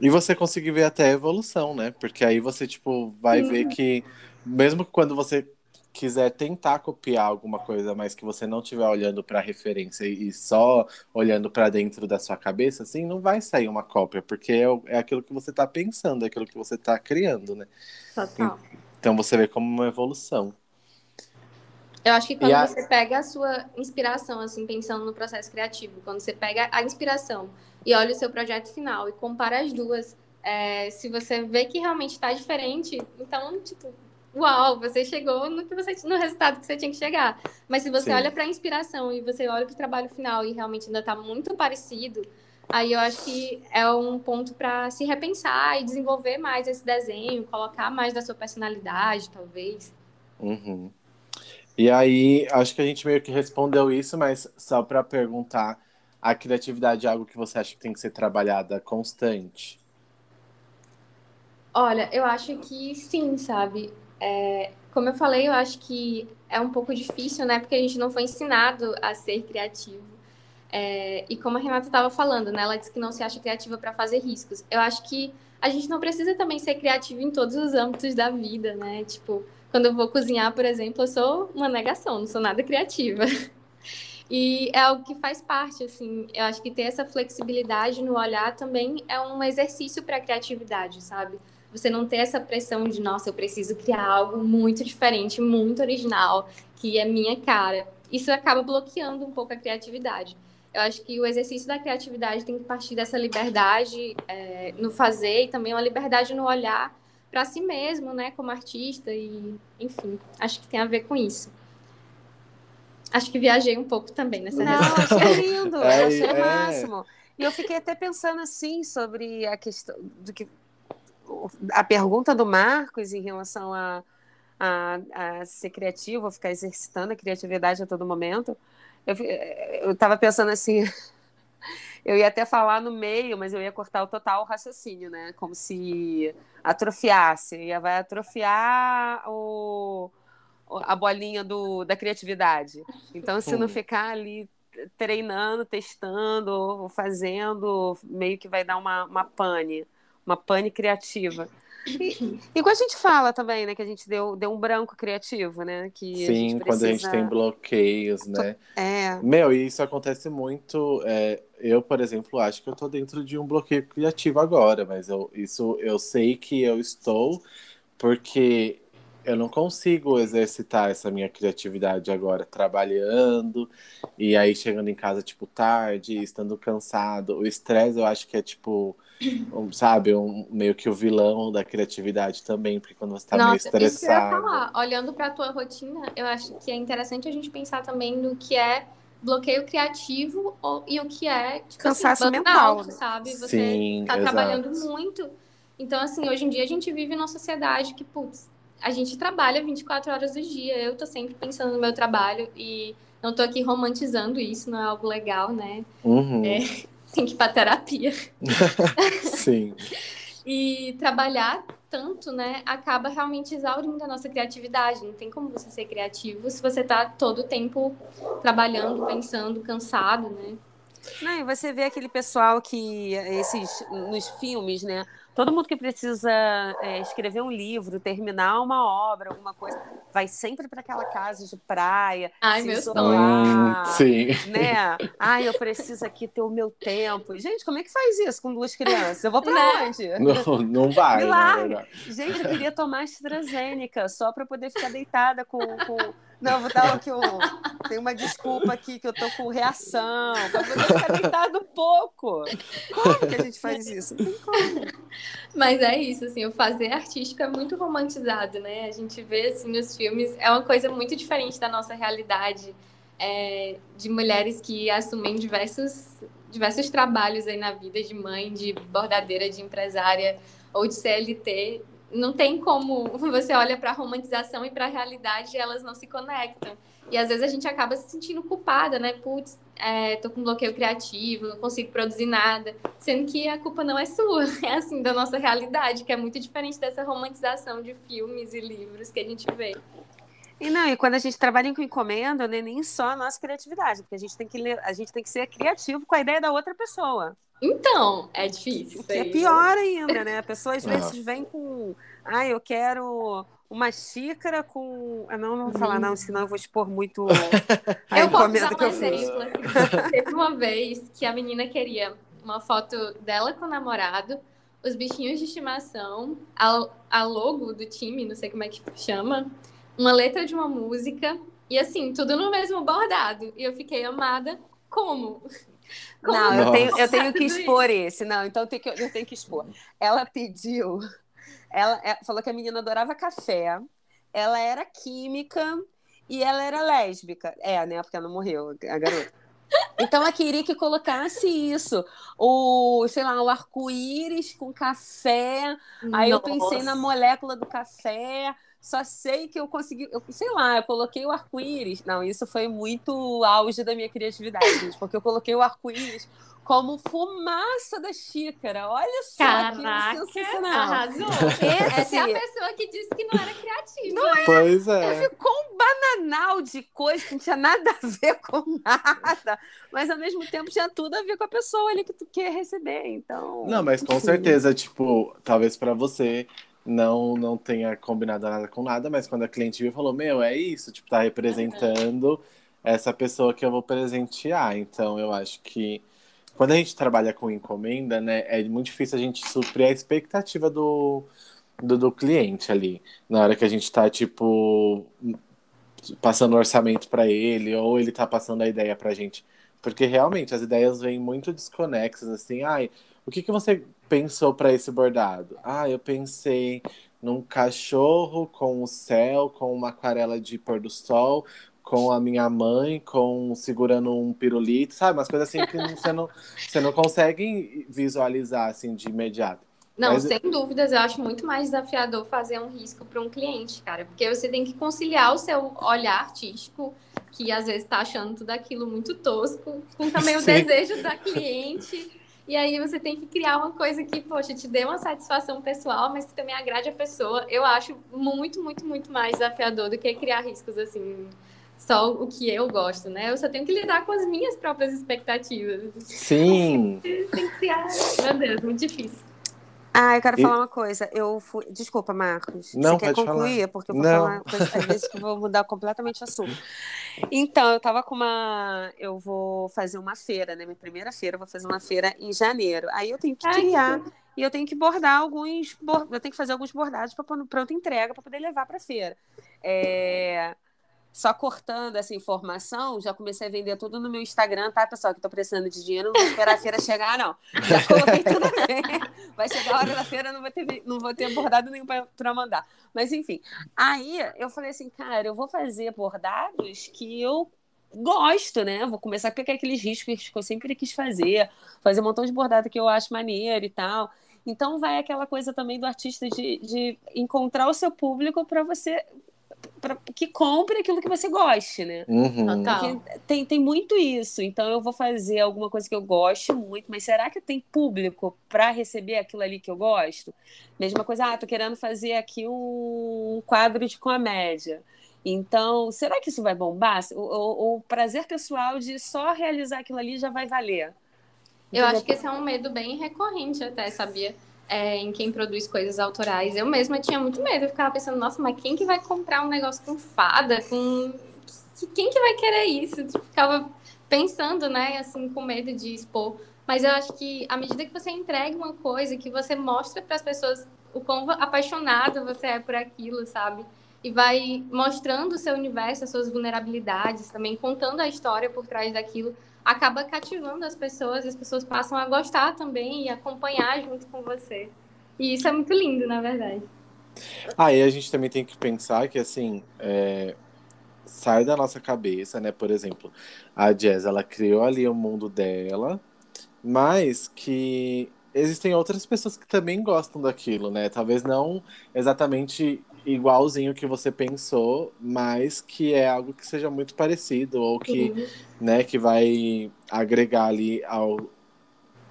E você conseguir ver até a evolução, né? Porque aí você, tipo, vai uhum. ver que mesmo quando você quiser tentar copiar alguma coisa, mas que você não estiver olhando para a referência e só olhando para dentro da sua cabeça, assim, não vai sair uma cópia, porque é, é aquilo que você está pensando, é aquilo que você está criando, né? Total. Então você vê como uma evolução. Eu acho que quando a... você pega a sua inspiração, assim, pensando no processo criativo, quando você pega a inspiração e olha o seu projeto final e compara as duas, é, se você vê que realmente está diferente, então, tipo, uau, você chegou no que você no resultado que você tinha que chegar. Mas se você Sim. olha para a inspiração e você olha para o trabalho final e realmente ainda está muito parecido, aí eu acho que é um ponto para se repensar e desenvolver mais esse desenho, colocar mais da sua personalidade, talvez. Uhum. E aí, acho que a gente meio que respondeu isso, mas só para perguntar, a criatividade é algo que você acha que tem que ser trabalhada constante? Olha, eu acho que sim, sabe? É, como eu falei, eu acho que é um pouco difícil, né? Porque a gente não foi ensinado a ser criativo. É, e como a Renata estava falando, né? Ela disse que não se acha criativa para fazer riscos. Eu acho que a gente não precisa também ser criativo em todos os âmbitos da vida, né? Tipo, quando eu vou cozinhar, por exemplo, eu sou uma negação, não sou nada criativa. E é algo que faz parte, assim. Eu acho que ter essa flexibilidade no olhar também é um exercício para a criatividade, sabe? Você não ter essa pressão de, nossa, eu preciso criar algo muito diferente, muito original, que é minha cara. Isso acaba bloqueando um pouco a criatividade. Eu acho que o exercício da criatividade tem que partir dessa liberdade é, no fazer e também uma liberdade no olhar para si mesmo, né, como artista e, enfim, acho que tem a ver com isso. Acho que viajei um pouco também nessa Não, resposta. achei lindo, é, achei é... o máximo. E eu fiquei até pensando assim sobre a questão do que a pergunta do Marcos em relação a, a, a ser criativo, ficar exercitando a criatividade a todo momento, eu estava pensando assim, eu ia até falar no meio, mas eu ia cortar o total raciocínio, né? Como se atrofiasse, ia vai atrofiar o, a bolinha do, da criatividade. Então, se não ficar ali treinando, testando, fazendo, meio que vai dar uma, uma pane, uma pane criativa. E, e quando a gente fala também, né, que a gente deu, deu um branco criativo, né? Que Sim, a quando a gente tem bloqueios, né? É. Meu, e isso acontece muito. É, eu, por exemplo, acho que eu tô dentro de um bloqueio criativo agora, mas eu, isso eu sei que eu estou porque eu não consigo exercitar essa minha criatividade agora trabalhando e aí chegando em casa tipo tarde, estando cansado. O estresse eu acho que é tipo, sabe, um, meio que o vilão da criatividade também, porque quando você tá Nossa, meio estressado. Isso que eu ia falar. Olhando para tua rotina, eu acho que é interessante a gente pensar também no que é bloqueio criativo ou, e o que é tipo, Cansaço assim, mental, né? sabe? Você Sim, tá exato. trabalhando muito. Então, assim, hoje em dia a gente vive numa sociedade que, putz, a gente trabalha 24 horas do dia. Eu tô sempre pensando no meu trabalho e não tô aqui romantizando isso, não é algo legal, né? Uhum, É. Tem que ir pra terapia. Sim. E trabalhar tanto, né, acaba realmente exaurindo a nossa criatividade. Não tem como você ser criativo se você tá todo o tempo trabalhando, pensando, cansado, né? Não, e você vê aquele pessoal que esses nos filmes, né? Todo mundo que precisa é, escrever um livro, terminar uma obra, alguma coisa, vai sempre para aquela casa de praia, Ai, se meu isolar, Hum, sim. né? Ai, eu preciso aqui ter o meu tempo. Gente, como é que faz isso com duas crianças? Eu vou para Né? onde? Não, não vai, Milagre. verdade. Gente, eu queria tomar AstraZeneca só para poder ficar deitada com, com... Não, vou dar aqui um... Tem uma desculpa aqui que eu tô com reação, para poder ficar deitado um pouco. Como que a gente faz isso? Não tem como. Mas é isso, assim, o fazer artístico é muito romantizado, né? A gente vê, assim, nos filmes, é uma coisa muito diferente da nossa realidade, é, de mulheres que assumem diversos, diversos trabalhos aí na vida, de mãe, de bordadeira, de empresária ou de CLT. Não tem como você olha para a romantização e para a realidade elas não se conectam. E às vezes a gente acaba se sentindo culpada, né? Putz, é, tô com bloqueio criativo, não consigo produzir nada. Sendo que a culpa não é sua, é assim, da nossa realidade, que é muito diferente dessa romantização de filmes e livros que a gente vê. E não, e quando a gente trabalha com encomenda, não é nem só a nossa criatividade, porque a gente tem que ler, a gente tem que ser criativo com a ideia da outra pessoa. Então, é difícil. Que é pior ainda, né? A pessoa às vezes vem com. Ah, eu quero uma xícara com. Ah, não, não vou falar, não, senão eu vou expor muito a Eu posso dar que eu um exemplo. Assim. Teve uma vez que a menina queria uma foto dela com o namorado, os bichinhos de estimação, a, a logo do time, não sei como é que chama, uma letra de uma música, e assim, tudo no mesmo bordado. E eu fiquei amada como? Como Não, eu Nossa. tenho, eu tenho que expor esse. Não, então eu tenho que, eu tenho que expor. Ela pediu. Ela é, falou que a menina adorava café. Ela era química e ela era lésbica. É, né? Porque ela não morreu, a garota. Então ela queria que colocasse isso. O, sei lá, o arco-íris com café. Aí eu pensei na Nossa. molécula do café. Só sei que eu consegui, eu, sei lá, eu coloquei o arco-íris. Não, isso foi muito auge da minha criatividade, gente, porque eu coloquei o arco-íris como fumaça da xícara. Olha só Caraca, que sensacional. arrasou. Esse- Essa é a pessoa que disse que não era criativa. Pois é. Ficou um bananal de coisa que não tinha nada a ver com nada, mas ao mesmo tempo tinha tudo a ver com a pessoa ali que tu quer receber. Então. Não, mas com certeza, tipo, talvez pra você não não tenha combinado nada com nada, mas quando a cliente viu, falou: Meu, é isso, tipo, tá representando essa pessoa que eu vou presentear. Então, eu acho que quando a gente trabalha com encomenda, né, é muito difícil a gente suprir a expectativa do, do, do cliente ali. Na hora que a gente tá, tipo, passando orçamento pra ele, ou ele tá passando a ideia pra gente. Porque realmente as ideias vêm muito desconexas, assim, ai, o que, que você pensou para esse bordado? Ah, eu pensei num cachorro com o céu, com uma aquarela de pôr do sol, com a minha mãe, com segurando um pirulito, sabe? Umas coisas assim que você não, você não consegue visualizar assim de imediato. Não, Mas- sem dúvidas, eu acho muito mais desafiador fazer um risco para um cliente, cara, porque você tem que conciliar o seu olhar artístico, que às vezes tá achando tudo aquilo muito tosco, com também o Sim. desejo da cliente. E aí você tem que criar uma coisa que, poxa, te dê uma satisfação pessoal, mas que também agrade a pessoa. Eu acho muito, muito, muito mais desafiador do que criar riscos assim, só o que eu gosto, né? Eu só tenho que lidar com as minhas próprias expectativas. Sim. Tem que criar. Meu Deus, muito difícil. Ah, eu quero E- falar uma coisa. Eu fui. Desculpa, Marcos. Não, Você quer pode concluir? Porque eu vou Não. falar uma coisa, às vezes que eu vou mudar completamente o assunto. Então, eu tava com uma. Eu vou fazer uma feira, né? Minha primeira feira, eu vou fazer uma feira em janeiro. Aí eu tenho que Ai, criar. E eu tenho que bordar alguns. Eu tenho que fazer alguns bordados para pronta entrega para poder levar para feira. É, Só cortando essa informação, já comecei a vender tudo no meu Instagram, tá, pessoal? Que tô precisando de dinheiro, não vou esperar a feira chegar, não. Já coloquei tudo aqui. Vai chegar a hora da feira, não vou ter, não vou ter bordado nenhum para mandar. Mas enfim, aí eu falei assim, cara, eu vou fazer bordados que eu gosto, né? Vou começar a pegar aqueles riscos que eu sempre quis fazer, fazer um montão de bordado que eu acho maneiro e tal. Então vai aquela coisa também do artista de, de encontrar o seu público para você pra, que compre aquilo que você goste, né? Uhum. Total. Tem, tem muito isso. Então eu vou fazer alguma coisa que eu goste muito, mas será que tem público para receber aquilo ali que eu gosto? Mesma coisa, ah, tô querendo fazer aqui um quadro de comédia. Então, será que isso vai bombar? O, o- o prazer pessoal de só realizar aquilo ali já vai valer. Eu acho que esse é um medo bem recorrente até, sabia? É, em quem produz coisas autorais. Eu mesma tinha muito medo. Eu ficava pensando, nossa, mas quem que vai comprar um negócio com fada? Com... que- Quem que vai querer isso? Eu ficava pensando, né, assim, com medo de expor. Mas eu acho que à medida que você entrega uma coisa, que você mostra para as pessoas o quão apaixonado você é por aquilo, sabe? E vai mostrando o seu universo, as suas vulnerabilidades, também contando a história por trás daquilo acaba cativando as pessoas, as pessoas passam a gostar também e acompanhar junto com você. E isso é muito lindo, na verdade. Aí a gente também tem que pensar que, assim, é, sai da nossa cabeça, né? Por exemplo, a Jazz, ela criou ali o mundo dela, mas que existem outras pessoas que também gostam daquilo, né? Talvez não exatamente igualzinho que você pensou, mas que é algo que seja muito parecido ou que, né, que vai agregar ali ao,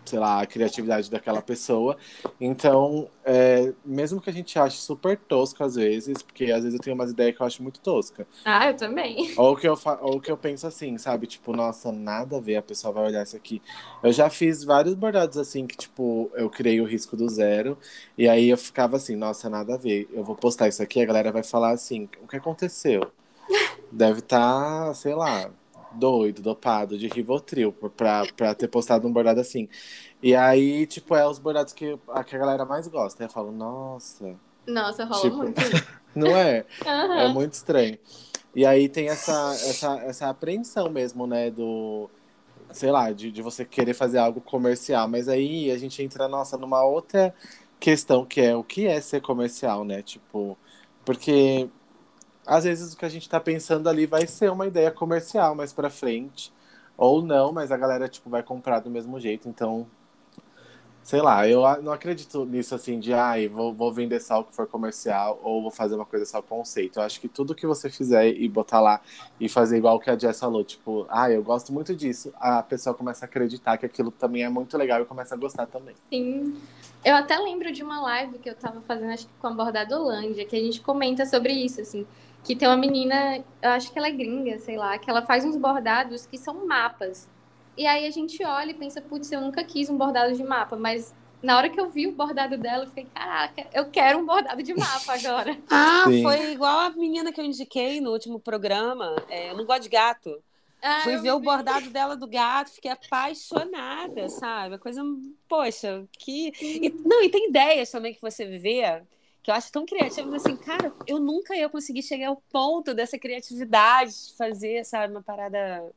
sei lá, a criatividade daquela pessoa. Então, é, mesmo que a gente ache super tosco às vezes, porque às vezes eu tenho umas ideias que eu acho muito tosca. Ah, eu também. Ou que eu, ou que eu penso assim, sabe? Tipo, nossa, nada a ver, a pessoa vai olhar isso aqui. Eu já fiz vários bordados assim, que tipo, eu criei o risco do zero, e aí eu ficava assim, nossa, nada a ver. Eu vou postar isso aqui, a galera vai falar assim, o que aconteceu? Deve estar, sei lá, doido, dopado de Rivotril pra, pra ter postado um bordado assim. E aí, tipo, é os bordados que a, que a galera mais gosta. Eu falo, nossa, Nossa, rola Tipo, muito. não é? É Aham. muito estranho. E aí tem essa, essa, essa apreensão mesmo, né, do, sei lá, de, de você querer fazer algo comercial. Mas aí a gente entra, nossa, numa outra questão que é o que é ser comercial, né? Tipo, porque às vezes o que a gente tá pensando ali vai ser uma ideia comercial mais pra frente. Ou não, mas a galera, tipo, vai comprar do mesmo jeito. Então, sei lá, eu não acredito nisso assim de, ai, vou, vou vender só o que for comercial ou vou fazer uma coisa só conceito. Eu acho que tudo que você fizer e botar lá e fazer igual que a Jess falou, tipo, ah, eu gosto muito disso, a pessoa começa a acreditar que aquilo também é muito legal e começa a gostar também. Sim. Eu até lembro de uma live que eu tava fazendo, acho que com a Bordadolândia, que a gente comenta sobre isso, assim. Que tem uma menina, eu acho que ela é gringa, sei lá, que ela faz uns bordados que são mapas. E aí a gente olha e pensa, putz, eu nunca quis um bordado de mapa, mas na hora que eu vi o bordado dela, eu fiquei, caraca, eu quero um bordado de mapa agora. Ah, Sim. foi igual a menina que eu indiquei no último programa. É, eu não gosto de gato. Ah, Fui eu ver o vi. bordado dela do gato, fiquei apaixonada, sabe? A coisa, poxa, que. E, não, e tem ideias também que você vê que eu acho tão criativa, assim, cara, eu nunca ia conseguir chegar ao ponto dessa criatividade de fazer, sabe, uma parada.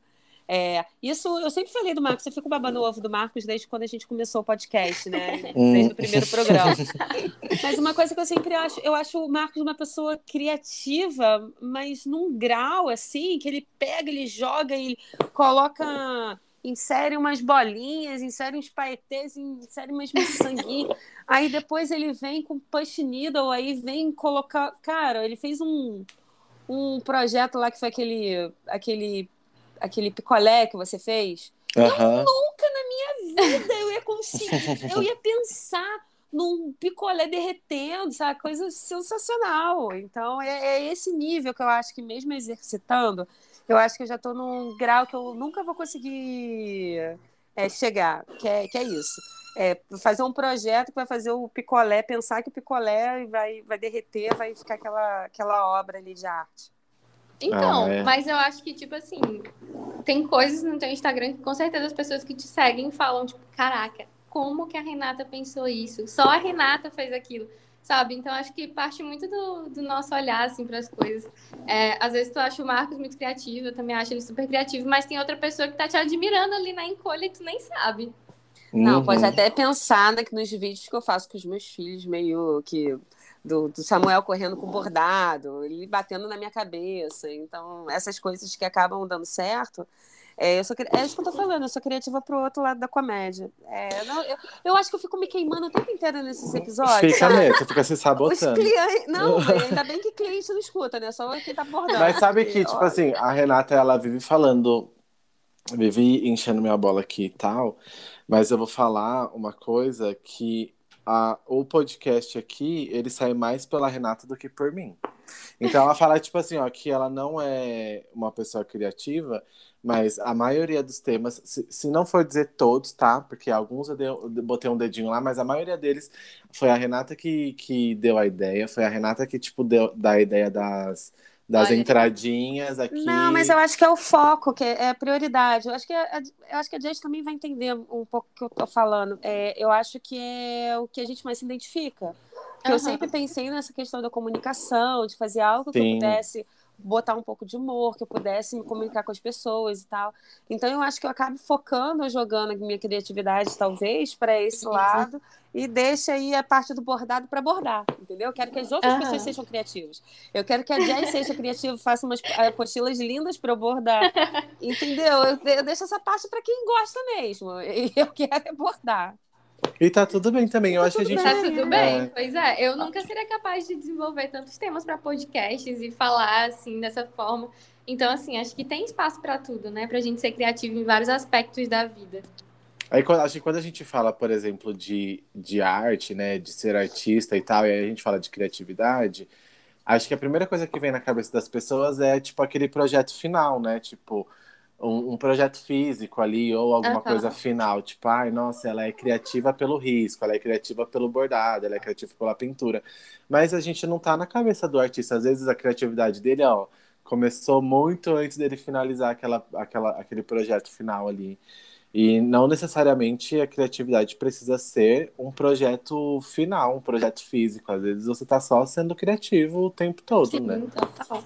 É, isso eu sempre falei do Marcos, eu fico babando o ovo do Marcos desde quando a gente começou o podcast, né? Hum. Desde o primeiro programa. Mas uma coisa que eu sempre acho, eu acho o Marcos uma pessoa criativa, mas num grau assim, que ele pega, ele joga, ele coloca insere umas bolinhas, insere uns paetês, insere umas miçanguinhas. aí depois ele vem com push needle, aí vem colocar. Cara, ele fez um, um projeto lá que foi aquele, aquele, aquele picolé que você fez. Uhum. Eu nunca na minha vida eu ia conseguir, eu ia pensar num picolé derretendo, sabe? Coisa sensacional. Então, é, é, esse nível que eu acho que, mesmo exercitando, eu acho que eu já estou num grau que eu nunca vou conseguir é, chegar, que é, que é isso. É fazer um projeto que vai fazer o picolé, pensar que o picolé vai, vai derreter, vai ficar aquela, aquela obra ali de arte. Então, ah, é. mas eu acho que, tipo assim, tem coisas no teu Instagram que com certeza as pessoas que te seguem falam, tipo, caraca, como que a Renata pensou isso? Só a Renata fez aquilo, sabe? Então acho que parte muito do, do nosso olhar assim para as coisas. É, às vezes tu acha o Marcos muito criativo, eu também acho ele super criativo, mas tem outra pessoa que tá te admirando ali na encolha e tu nem sabe. Não, uhum. pode até pensar né, que nos vídeos que eu faço com os meus filhos, meio que do, do, Samuel correndo com bordado, ele batendo na minha cabeça. Então, essas coisas que acabam dando certo, é, eu sou, é isso que eu tô falando, eu sou criativa pro outro lado da comédia. É, não, eu, eu, acho que eu fico me queimando o tempo inteiro nesses episódios. Fica mesmo, você fica se sabotando. Clientes, não, ainda bem que cliente não escuta, né? Só quem tá abordando. Mas sabe que, tipo assim, a Renata, ela vive falando, vive enchendo minha bola aqui e tal, mas eu vou falar uma coisa que a, o podcast aqui, ele sai mais pela Renata do que por mim. Então ela fala, tipo assim, ó, que ela não é uma pessoa criativa, mas a maioria dos temas, se, se não for dizer todos, tá? Porque alguns eu, dei, eu, botei um dedinho lá, mas a maioria deles foi a Renata que, que deu a ideia, foi a Renata que, tipo, deu da ideia das, das Olha, entradinhas aqui. Não, mas eu acho que é o foco, que é a prioridade. Eu acho que a, eu acho que a gente também vai entender um pouco o que eu tô falando. É, eu acho que é o que a gente mais se identifica. Uhum. eu sempre pensei nessa questão da comunicação, de fazer algo que Sim. eu pudesse botar um pouco de humor, que eu pudesse me comunicar com as pessoas e tal. Então eu acho que eu acabo focando, jogando a minha criatividade, talvez, para esse uhum. lado e deixa aí a parte do bordado para bordar, entendeu? Eu quero que as outras uhum. pessoas sejam criativas. Eu quero que a Jess seja criativa, faça umas apostilas lindas para eu bordar, entendeu? Eu, eu deixo essa parte para quem gosta mesmo. E eu quero é bordar. E tá tudo bem também. Eu tá acho que a gente. Tá tudo bem, é. pois é. Eu nunca seria capaz de desenvolver tantos temas para podcasts e falar assim dessa forma. Então, assim, acho que tem espaço para tudo, né? Pra gente ser criativo em vários aspectos da vida. Aí, acho que quando a gente fala, por exemplo, de, de arte, né, de ser artista e tal, e aí a gente fala de criatividade, acho que a primeira coisa que vem na cabeça das pessoas é, tipo, aquele projeto final, né? Tipo, um, um, projeto físico ali ou alguma uhum. coisa final, tipo, ai, nossa, ela é criativa pelo risco, ela é criativa pelo bordado, ela é criativa pela pintura. Mas a gente não tá na cabeça do artista, às vezes a criatividade dele, ó, começou muito antes dele finalizar aquela, aquela, aquele projeto final ali. E não necessariamente a criatividade precisa ser um projeto final, um projeto físico. Às vezes você tá só sendo criativo o tempo todo, Sim, né? Total.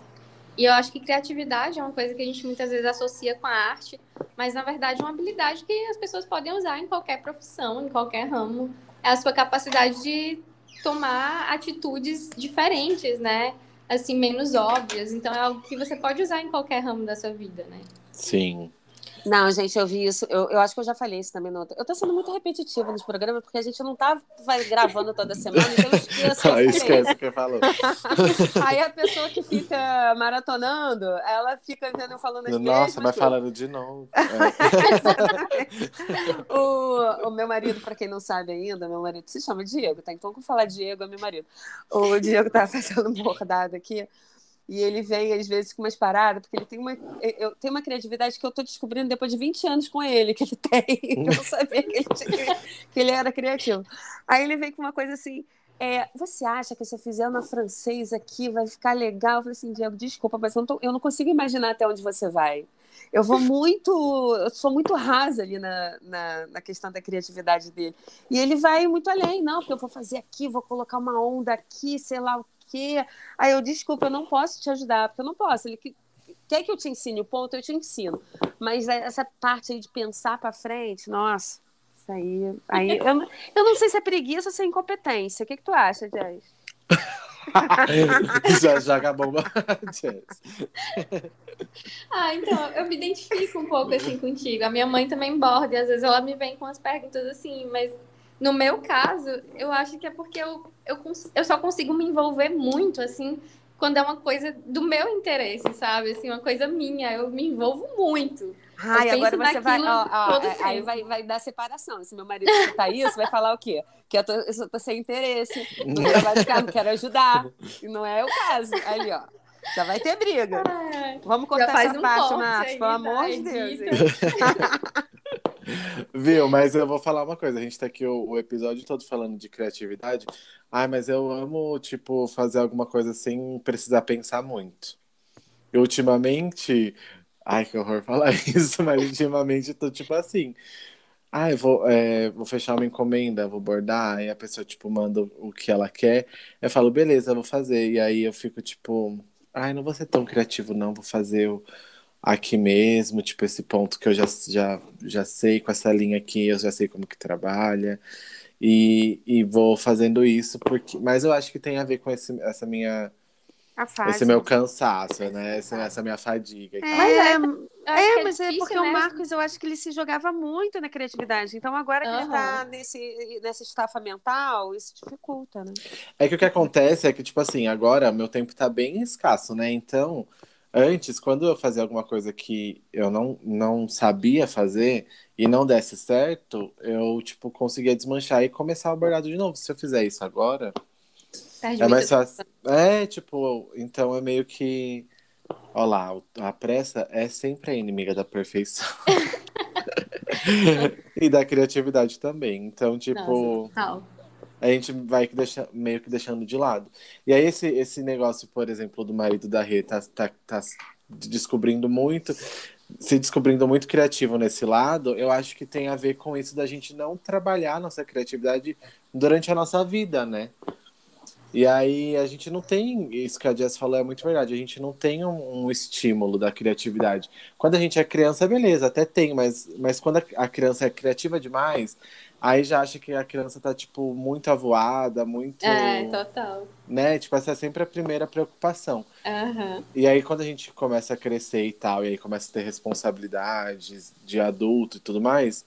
E eu acho que criatividade é uma coisa que a gente muitas vezes associa com a arte, mas na verdade é uma habilidade que as pessoas podem usar em qualquer profissão, em qualquer ramo. É a sua capacidade de tomar atitudes diferentes, né? Assim, menos óbvias. Então é algo que você pode usar em qualquer ramo da sua vida, né? Sim. Não, gente, eu vi isso. Eu, eu acho que eu já falei isso também no. Eu tô sendo muito repetitiva nos programas, porque a gente não tá vai, gravando toda semana, então eu esqueço. Ah, esquece o que falou. Aí a pessoa que fica maratonando, ela fica vendo falando as Nossa, vai falando de novo. É. o, o meu marido, pra quem não sabe ainda, meu marido se chama Diego, tá? Então, quando falar Diego, é meu marido. O Diego tá fazendo bordado aqui. E ele vem, às vezes, com umas paradas, porque ele tem uma, eu, tenho uma criatividade que eu estou descobrindo depois de 20 anos com ele, que ele tem. Eu não sabia que ele, tinha, que ele era criativo. Aí ele vem com uma coisa assim. É, você acha que se eu fizer uma francesa aqui vai ficar legal? Eu falei assim, Diego, desculpa, mas eu não, tô, eu não consigo imaginar até onde você vai. Eu vou muito, eu sou muito rasa ali na, na, na, questão da criatividade dele. E ele vai muito além, não, porque eu vou fazer aqui, vou colocar uma onda aqui, sei lá o quê. Aí eu, desculpa, eu não posso te ajudar, porque eu não posso. Ele quer que eu te ensine o ponto, eu te ensino. Mas essa parte aí de pensar para frente, nossa, isso aí. aí eu, eu não sei se é preguiça ou se é incompetência. O que, que tu acha, Jess? Já joga a bomba. Jess. Ah, então, eu me identifico um pouco assim contigo. A minha mãe também borda, e às vezes ela me vem com as perguntas assim, mas no meu caso, eu acho que é porque eu, eu, eu só consigo me envolver muito, assim, quando é uma coisa do meu interesse, sabe? Assim, uma coisa minha, eu me envolvo muito. Ai, agora você vai. ó, ó, é, aí vai, vai dar separação. Se meu marido escutar isso, vai falar o quê? Que eu tô, eu só tô sem interesse no trabalho de não quero ajudar. E não é o caso. Ali, ó. Já vai ter briga. Vamos cortar essa um parte, Marcos, pelo tá? amor de Deus. Viu? Mas eu vou falar uma coisa. A gente tá aqui o, o episódio todo falando de criatividade. Ai, mas eu amo, tipo, fazer alguma coisa sem precisar pensar muito. E ultimamente. Ai, que horror falar isso, mas ultimamente eu tô tipo assim. Ah, eu vou, é, vou fechar uma encomenda, vou bordar, aí a pessoa, tipo, manda o que ela quer. Eu falo, beleza, eu vou fazer. E aí eu fico, tipo, ai, não vou ser tão criativo, não, vou fazer o, aqui mesmo, tipo, esse ponto que eu já, já, já sei, com essa linha aqui, eu já sei como que trabalha. E, e vou fazendo isso, porque. Mas eu acho que tem a ver com esse, essa minha, esse meu cansaço, né? Essa, essa minha fadiga. tal. Mas É, é, que mas é porque o né? Marcos, eu acho que ele se jogava muito na criatividade. Então, agora que ele Aham. tá nesse, nessa estafa mental, isso dificulta, né? É que o que acontece é que, tipo assim, agora meu tempo tá bem escasso, né? Então, antes, quando eu fazia alguma coisa que eu não, não sabia fazer e não desse certo, eu, tipo, conseguia desmanchar e começar o bordado de novo. Se eu fizer isso agora, Perde é mais fácil. É, tipo, então é meio que. Olha lá, a pressa é sempre a inimiga da perfeição. e da criatividade também. Então, tipo. Nossa. A gente vai que deixa, meio que deixando de lado. E aí esse, esse negócio, por exemplo, do marido da Rê tá, tá, tá descobrindo muito, se descobrindo muito criativo nesse lado, eu acho que tem a ver com isso da gente não trabalhar nossa criatividade durante a nossa vida, né? E aí a gente não tem, isso que a Jess falou é muito verdade, a gente não tem um, um estímulo da criatividade. Quando a gente é criança, beleza, até tem, mas, mas quando a, a criança é criativa demais, aí já acha que a criança tá, tipo, muito avoada, muito. É, total. Né? Tipo, essa é sempre a primeira preocupação. Aham. E aí, quando a gente começa a crescer e tal, e aí começa a ter responsabilidades de adulto e tudo mais,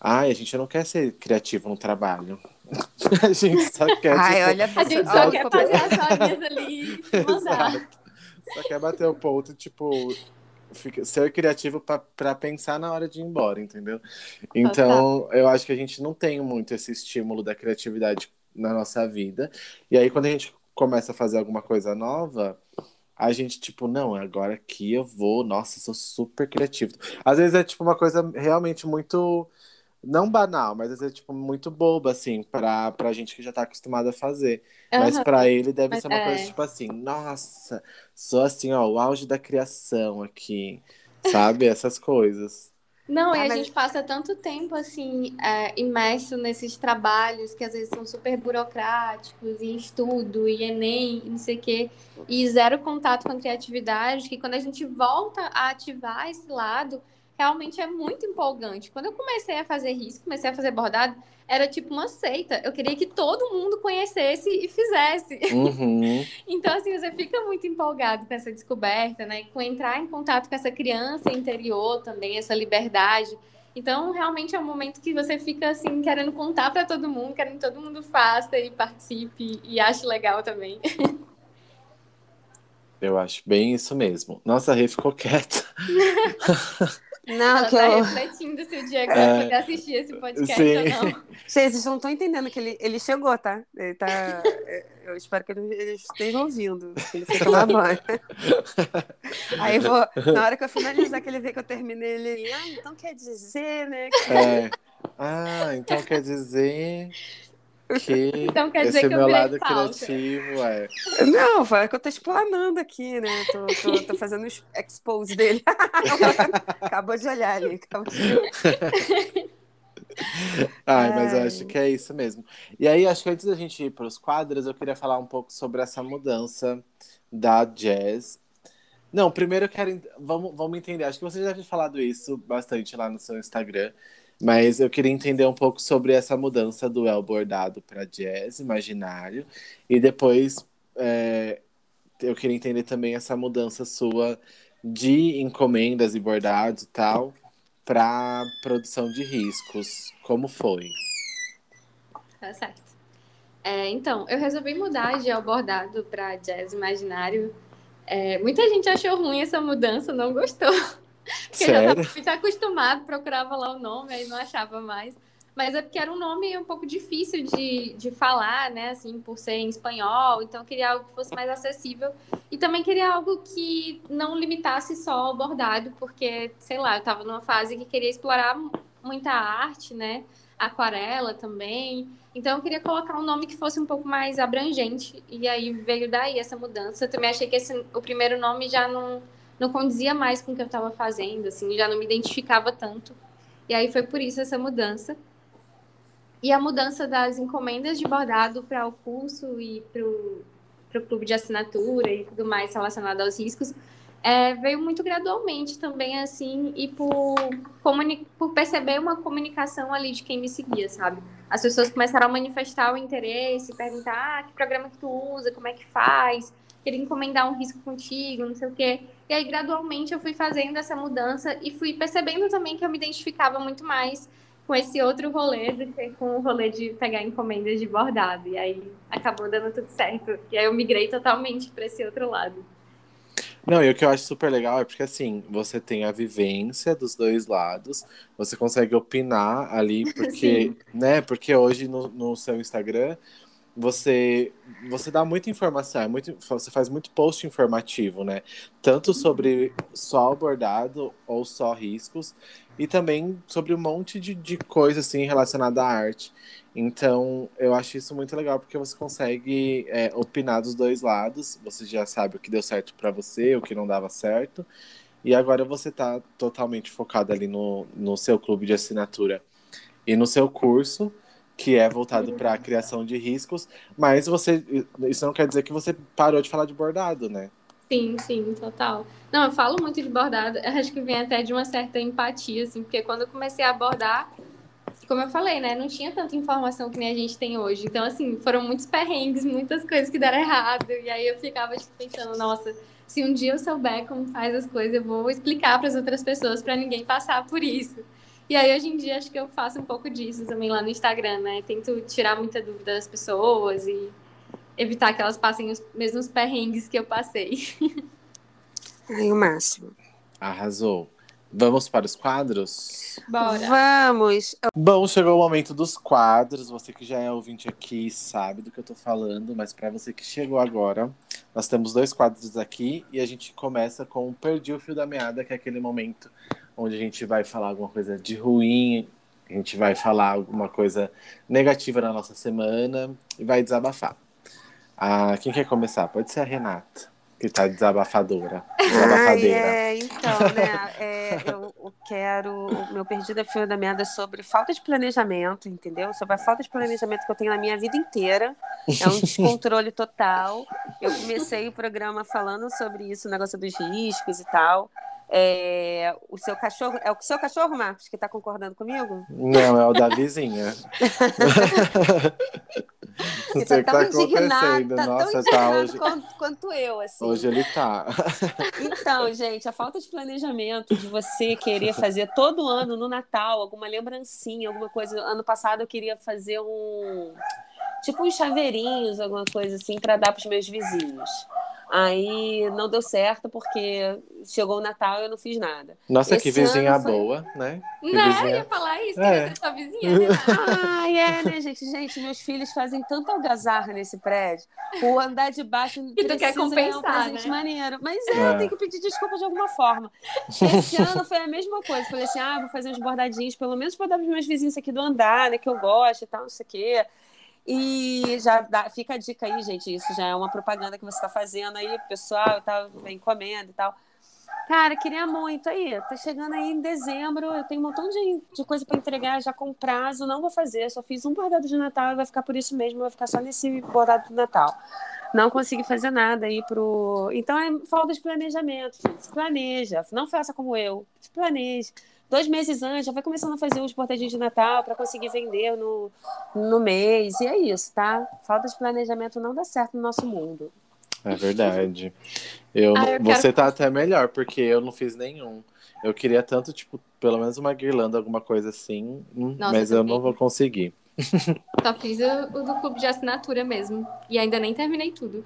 ai, a gente não quer ser criativo no trabalho. a gente só quer. Ai, tipo, olha, A gente só quer fazer as horinhas ali e mandar. Exato. Só quer bater o ponto, tipo, fica- ser criativo pra pensar na hora de ir embora, entendeu? Então, eu acho que a gente não tem muito esse estímulo da criatividade na nossa vida. E aí, quando a gente começa a fazer alguma coisa nova, a gente, tipo, não, agora aqui eu vou, nossa, sou super criativo. Às vezes é, tipo, uma coisa realmente muito. Não banal, mas às vezes é tipo muito boba, assim, pra, pra gente que já tá acostumado a fazer. Mas Aham. pra ele deve Mas ser uma é. coisa tipo assim, nossa, sou assim, ó, o auge da criação aqui, sabe? Essas coisas. Não, e Ah, a mas- gente passa tanto tempo assim, é, imerso nesses trabalhos que às vezes são super burocráticos, e estudo, e Enem, e não sei o quê, e zero contato com a criatividade, que quando a gente volta a ativar esse lado, realmente é muito empolgante. Quando eu comecei a fazer risco, comecei a fazer bordado, era tipo uma seita. Eu queria que todo mundo conhecesse e fizesse. Uhum. Então, assim, você fica muito empolgado com essa descoberta, né? Com entrar em contato com essa criança interior também, essa liberdade. Então, realmente é um momento que você fica, assim, querendo contar para todo mundo, querendo que todo mundo faça e participe e ache legal também. Eu acho bem isso mesmo. Nossa, a Rê ficou quieta. Não, Ela que tá eu... refletindo se o Diego É. vai poder assistir esse podcast Sim. ou não. Gente, vocês não estão entendendo que ele, ele chegou, tá? Ele tá. Eu espero que ele- eles estejam ouvindo. que Ele tomar banho. Aí vou, na hora que eu finalizar, que ele vê que eu terminei, ele. Ah, então quer dizer, né? que- É. Ah, então quer dizer que Então quer esse dizer que eu meu virei lado pauta. criativo é. Não, foi que eu tô explanando aqui, né? Tô, tô, tô fazendo os expose dele. Acabou de olhar ali. Acabou de... Ai, mas eu acho que é isso mesmo. E aí, acho que antes da gente ir para os quadros, eu queria falar um pouco sobre essa mudança da jazz. Não, primeiro eu quero. Vamos, vamos entender. Acho que você já deve ter falado isso bastante lá no seu Instagram. Mas eu queria entender um pouco sobre essa mudança do El bordado para jazz imaginário. E depois é, eu queria entender também essa mudança sua de encomendas e bordados e tal para produção de riscos. Como foi? Tá certo. É, então, eu resolvi mudar de bordado para jazz imaginário. É, muita gente achou ruim essa mudança, não gostou. Porque Sério? já estava acostumado, procurava lá o nome, aí não achava mais. Mas é porque era um nome um pouco difícil de, de falar, né? Assim, por ser em espanhol. Então, eu queria algo que fosse mais acessível. E também queria algo que não limitasse só o bordado, porque, sei lá, eu estava numa fase que queria explorar muita arte, né? Aquarela também. Então, eu queria colocar um nome que fosse um pouco mais abrangente. E aí veio daí essa mudança. Eu também achei que esse, o primeiro nome já não, não condizia mais com o que eu estava fazendo, assim, já não me identificava tanto. E aí foi por isso essa mudança. E a mudança das encomendas de bordado para o curso e para o clube de assinatura e tudo mais relacionado aos riscos é, veio muito gradualmente também, assim, e por, por perceber uma comunicação ali de quem me seguia, sabe? As pessoas começaram a manifestar o interesse, perguntar ah, que programa que tu usa, como é que faz, queria encomendar um risco contigo, não sei o quê. E aí, gradualmente, eu fui fazendo essa mudança e fui percebendo também que eu me identificava muito mais com esse outro rolê do que com o rolê de pegar encomendas de bordado. E aí acabou dando tudo certo. E aí eu migrei totalmente para esse outro lado. Não, e o que eu acho super legal é porque assim, você tem a vivência dos dois lados, você consegue opinar ali, porque, né? Porque hoje no, no seu Instagram você você dá muita informação, é muito, você faz muito post informativo, né? Tanto sobre só o bordado ou só riscos, e também sobre um monte de, de coisa assim relacionada à arte. Então, eu acho isso muito legal porque você consegue é, opinar dos dois lados. Você já sabe o que deu certo para você, o que não dava certo. E agora você está totalmente focado ali no, no seu clube de assinatura e no seu curso que é voltado para a criação de riscos, mas você isso não quer dizer que você parou de falar de bordado, né? Sim, sim, total. Não, eu falo muito de bordado, acho que vem até de uma certa empatia, assim, porque quando eu comecei a bordar, como eu falei, né, não tinha tanta informação que nem a gente tem hoje. Então, assim, foram muitos perrengues, muitas coisas que deram errado, e aí eu ficava tipo, pensando, nossa, se um dia eu souber como faz as coisas, eu vou explicar para as outras pessoas para ninguém passar por isso. E aí, hoje em dia, acho que eu faço um pouco disso também lá no Instagram, né? Tento tirar muita dúvida das pessoas e evitar que elas passem os mesmos perrengues que eu passei. Ai, o máximo. Arrasou. Vamos para os quadros? Bora. Vamos. Bom, chegou o momento dos quadros. Você que já é ouvinte aqui sabe do que eu tô falando, mas para você que chegou agora, nós temos dois quadros aqui e a gente começa com Perdi o Fio da Meada, que é aquele momento onde a gente vai falar alguma coisa de ruim, a gente vai falar alguma coisa negativa na nossa semana e vai desabafar. Ah, quem quer começar? Pode ser a Renata, que tá desabafadora. Desabafadeira. é, então, né? É, eu quero. O meu perdido é fio da merda sobre falta de planejamento, entendeu? Sobre a falta de planejamento que eu tenho na minha vida inteira. É um descontrole total. Eu comecei o programa falando sobre isso, o negócio dos riscos e tal. É, o seu cachorro. É o seu cachorro, Marcos, que está concordando comigo? Não, é o da vizinha. Você tá tão que tá indignado, tá Nossa, tão tá indignado hoje. quanto, quanto eu, assim. Hoje ele tá. Então, gente, a falta de planejamento de você querer fazer todo ano no Natal alguma lembrancinha, alguma coisa. Ano passado eu queria fazer um. Tipo uns chaveirinhos, alguma coisa assim, para dar para os meus vizinhos. Aí não deu certo porque chegou o Natal e eu não fiz nada. Nossa, Esse que vizinha foi- boa, né? Que Né? Eu vizinha- ia falar isso, É. queria ser sua vizinha, né? Ai, é, né, gente? Gente, meus filhos fazem tanta algazarra nesse prédio. O andar de baixo tu quer precisa ganhar um compensar, presente né? maneiro. Mas é, É. eu tenho que pedir desculpa de alguma forma. Esse ano foi a mesma coisa. Falei assim, ah, vou fazer uns bordadinhos, pelo menos para dar para os meus vizinhos aqui do andar, né, que eu gosto e tal, não sei o quê. E já dá, fica a dica aí, gente. Isso já é uma propaganda que você está fazendo aí, pessoal, e tal, encomenda e tal. Cara, queria muito aí. Tá chegando aí em dezembro, eu tenho um montão de, de coisa para entregar já com prazo, não vou fazer. Só fiz um bordado de Natal e vai ficar por isso mesmo, vai ficar só nesse bordado de Natal. Não consegui fazer nada aí pro. Então é falta de planejamento. Se planeja. Não faça como eu. Se planeje. Dois meses antes, já vai começando a fazer os bordadinhos de Natal para conseguir vender no, no mês. E é isso, tá? Falta de planejamento não dá certo no nosso mundo. É verdade. Eu, Ah, eu você quero- tá até melhor, porque eu não fiz nenhum. Eu queria tanto, tipo, pelo menos uma guirlanda, alguma coisa assim, hum, Nossa, mas eu também. não vou conseguir. Só fiz o, o do clube de assinatura mesmo. E ainda nem terminei tudo.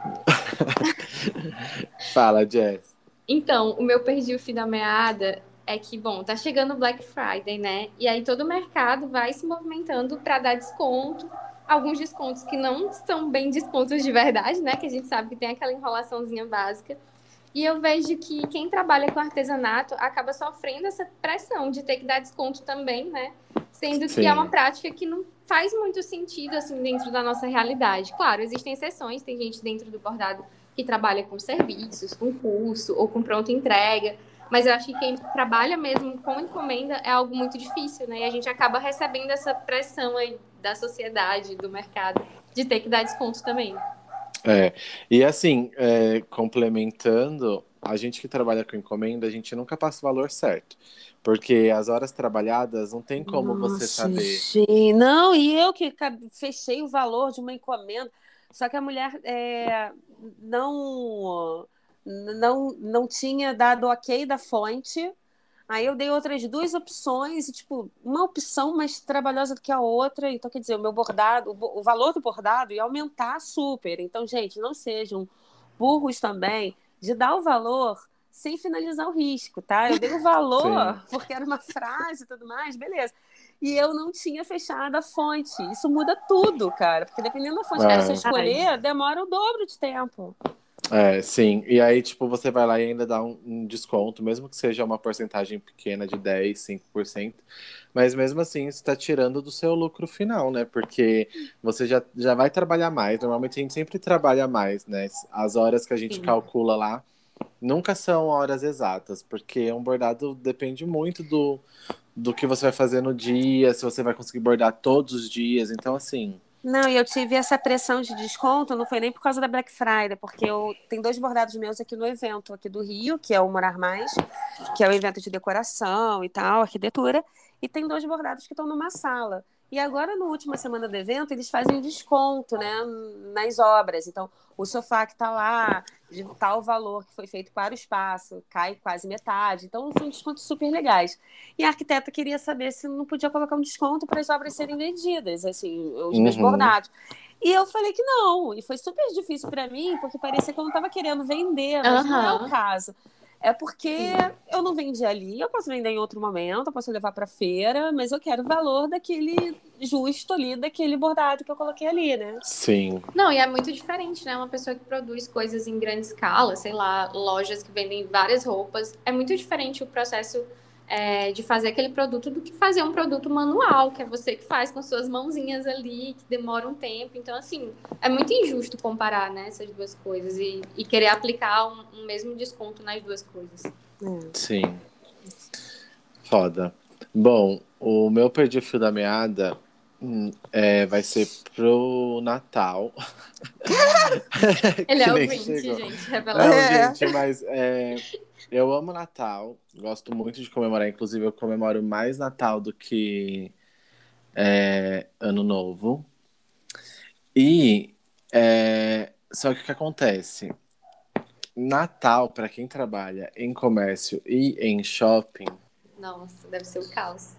Fala, Jess. Então, o meu perdi o fio da meada é que, bom, tá chegando o Black Friday, né? E aí todo o mercado vai se movimentando para dar desconto. Alguns descontos que não são bem descontos de verdade, né? Que a gente sabe que tem aquela enrolaçãozinha básica. E eu vejo que quem trabalha com artesanato acaba sofrendo essa pressão de ter que dar desconto também, né? Sendo que Sim. é uma prática que não faz muito sentido, assim, dentro da nossa realidade. Claro, existem exceções, tem gente dentro do bordado que trabalha com serviços, com curso ou com pronta entrega. Mas eu acho que quem trabalha mesmo com encomenda é algo muito difícil, né? E a gente acaba recebendo essa pressão aí da sociedade, do mercado, de ter que dar desconto também. É, e assim, é, complementando, a gente que trabalha com encomenda, a gente nunca passa o valor certo. Porque as horas trabalhadas não tem como você Nossa, saber. gente. Não, e eu que fechei o valor de uma encomenda. Só que a mulher é, não, não, não tinha dado ok da fonte. Aí eu dei outras duas opções, e, tipo, uma opção mais trabalhosa do que a outra. Então, quer dizer, o meu bordado, o, valor do bordado ia aumentar super. Então, gente, não sejam burros também de dar o valor sem finalizar o risco, tá? Eu dei o valor Sim. porque era uma frase e tudo mais, beleza. E eu não tinha fechado a fonte. Isso muda tudo, cara. Porque dependendo da fonte que É. você escolher, demora o dobro de tempo. É, sim. E aí, tipo, você vai lá e ainda dá um, um desconto, mesmo que seja uma porcentagem pequena de 10, 5%. Mas mesmo assim, você está tirando do seu lucro final, né? Porque você já, já vai trabalhar mais. Normalmente a gente sempre trabalha mais, né? As horas que a gente Sim. calcula lá nunca são horas exatas, porque um bordado depende muito do, do que você vai fazer no dia, se você vai conseguir bordar todos os dias. Então, assim. Não, e eu tive essa pressão de desconto, não foi nem por causa da Black Friday, porque eu tem dois bordados meus aqui no evento aqui do Rio, que é o Morar Mais, que é o evento de decoração e tal, arquitetura, e tem dois bordados que estão numa sala. E agora, na última semana do evento, eles fazem desconto, né, nas obras. Então, o sofá que está lá, de tal valor que foi feito para o espaço, cai quase metade. Então, são descontos super legais. E a arquiteta queria saber se não podia colocar um desconto para as obras serem vendidas, assim, os meus Uhum. bordados. E eu falei que não. E foi super difícil para mim, porque parecia que eu não estava querendo vender, mas não é o caso. É porque eu não vendi ali, eu posso vender em outro momento, eu posso levar para feira, mas eu quero o valor daquele justo ali, daquele bordado que eu coloquei ali, né? Sim. Não, e é muito diferente, né? Uma pessoa que produz coisas em grande escala, sei lá, lojas que vendem várias roupas. É muito diferente o processo é, de fazer aquele produto do que fazer um produto manual, que é você que faz com suas mãozinhas ali, que demora um tempo. Então, assim, é muito injusto comparar né, essas duas coisas e, e querer aplicar um, um mesmo desconto nas duas coisas. Sim. Foda. Bom, o meu perdi o fio da meada é, vai ser pro Natal. Ele é o nem Grinch, chegou. gente, revelação. É. gente, mas é, eu amo Natal. Gosto muito de comemorar. Inclusive, eu comemoro mais Natal do que é, Ano Novo. E é, só que o que acontece? Natal, para quem trabalha em comércio e em shopping, Nossa, deve ser o caos.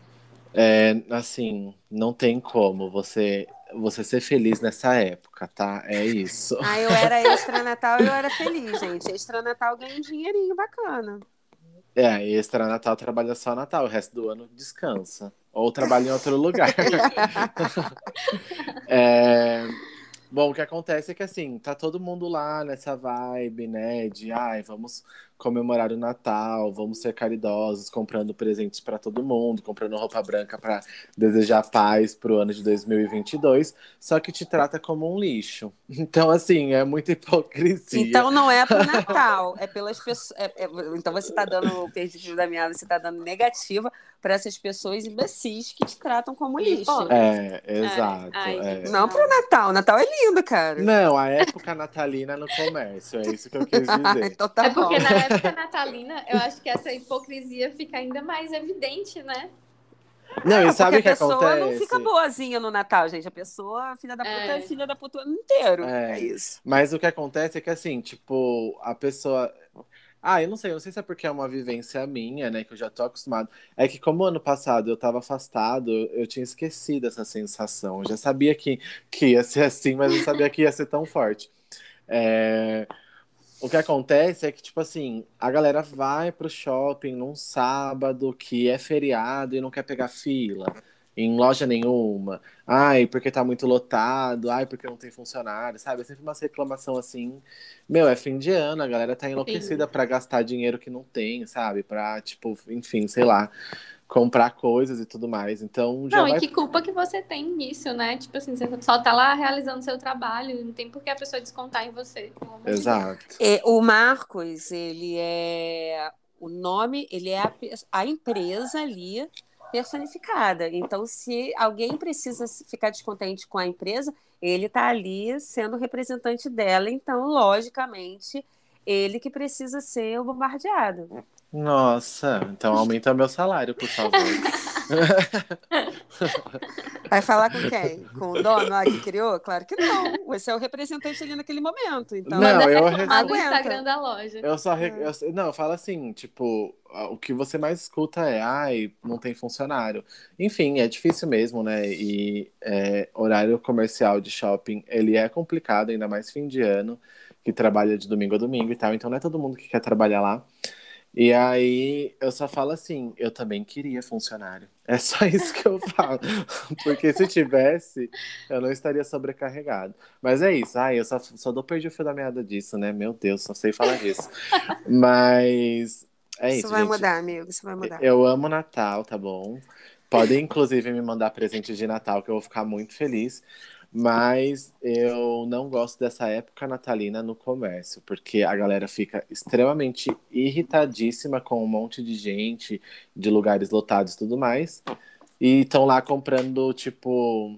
É assim, não tem como você você ser feliz nessa época, tá? É isso. Ah, eu era extra Natal e eu era feliz, gente. Extra Natal ganha um dinheirinho bacana. É, extra Natal trabalha só Natal, o resto do ano descansa. Ou trabalha em outro lugar. É, Bom, o que acontece é que assim, tá todo mundo lá nessa vibe, né? De ai, vamos comemorar o Natal, vamos ser caridosos, comprando presentes pra todo mundo, comprando roupa branca pra desejar paz pro ano de 2022, só que te trata como um lixo. Então, assim, é muita hipocrisia. Então não é pro Natal, é pelas pessoas. é- é- então você tá dando o perdido da minha, você tá dando negativa para essas pessoas imbecis que te tratam como lixo. É, exato. ai, é. Não pro Natal, Natal é lindo, cara. Não, a época natalina no comércio, é isso que eu quis dizer. então tá é porque bom. na época natalina, eu acho que essa hipocrisia fica ainda mais evidente, né? Não, e sabe o que a pessoa acontece? não fica boazinha no Natal, gente. A pessoa, filha da puta, é, filha da puta inteiro. É. É, isso. Mas o que acontece é que, assim, tipo, a pessoa. Ah, eu não sei, eu não sei se é porque é uma vivência minha, né, que eu já tô acostumado. É que, como ano passado eu tava afastado, eu tinha esquecido essa sensação. Eu já sabia que, que ia ser assim, mas não sabia que ia ser tão forte. É, O que acontece é que, tipo assim, a galera vai pro shopping num sábado que é feriado e não quer pegar fila em loja nenhuma. Ai, porque tá muito lotado. Ai, porque não tem funcionário, sabe? É sempre uma reclamação assim. Meu, é fim de ano, a galera tá enlouquecida pra gastar dinheiro que não tem, sabe? Pra, tipo, enfim, sei lá, comprar coisas e tudo mais. Então já Não, vai. e que culpa que você tem nisso, né? Tipo assim, você só tá lá realizando seu trabalho, não tem por que a pessoa descontar em você. Exato. É, o Marcos, ele é. O nome, ele é a, a empresa ali personificada. Então, se alguém precisa ficar descontente com a empresa, ele está ali sendo representante dela. Então, logicamente, ele que precisa ser o bombardeado. Nossa, então aumenta meu salário, por favor. Vai falar com quem? Com o dono lá que criou? Claro que não. Você é o representante ali naquele momento. Então, Não, eu no Aguenta. Instagram da loja. Eu só. re- eu- não, fala assim, tipo, o que você mais escuta é, ai, não tem funcionário. Enfim, é difícil mesmo, né? E é, horário comercial de shopping, ele é complicado, ainda mais fim de ano, que trabalha de domingo a domingo e tal. Então não é todo mundo que quer trabalhar lá. E aí eu só falo assim, eu também queria funcionário. É só isso que eu falo. Porque se tivesse, eu não estaria sobrecarregado. Mas é isso. Ai, eu só, só dou perdi o fio da meada disso, né? Meu Deus, só sei falar disso. Mas é isso, isso vai gente. mudar, amigo. Isso vai mudar. Eu amo Natal, tá bom? Podem, inclusive, me mandar presente de Natal, que eu vou ficar muito feliz. Mas eu não gosto dessa época natalina no comércio, porque a galera fica extremamente irritadíssima com um monte de gente, de lugares lotados e tudo mais. E estão lá comprando, tipo,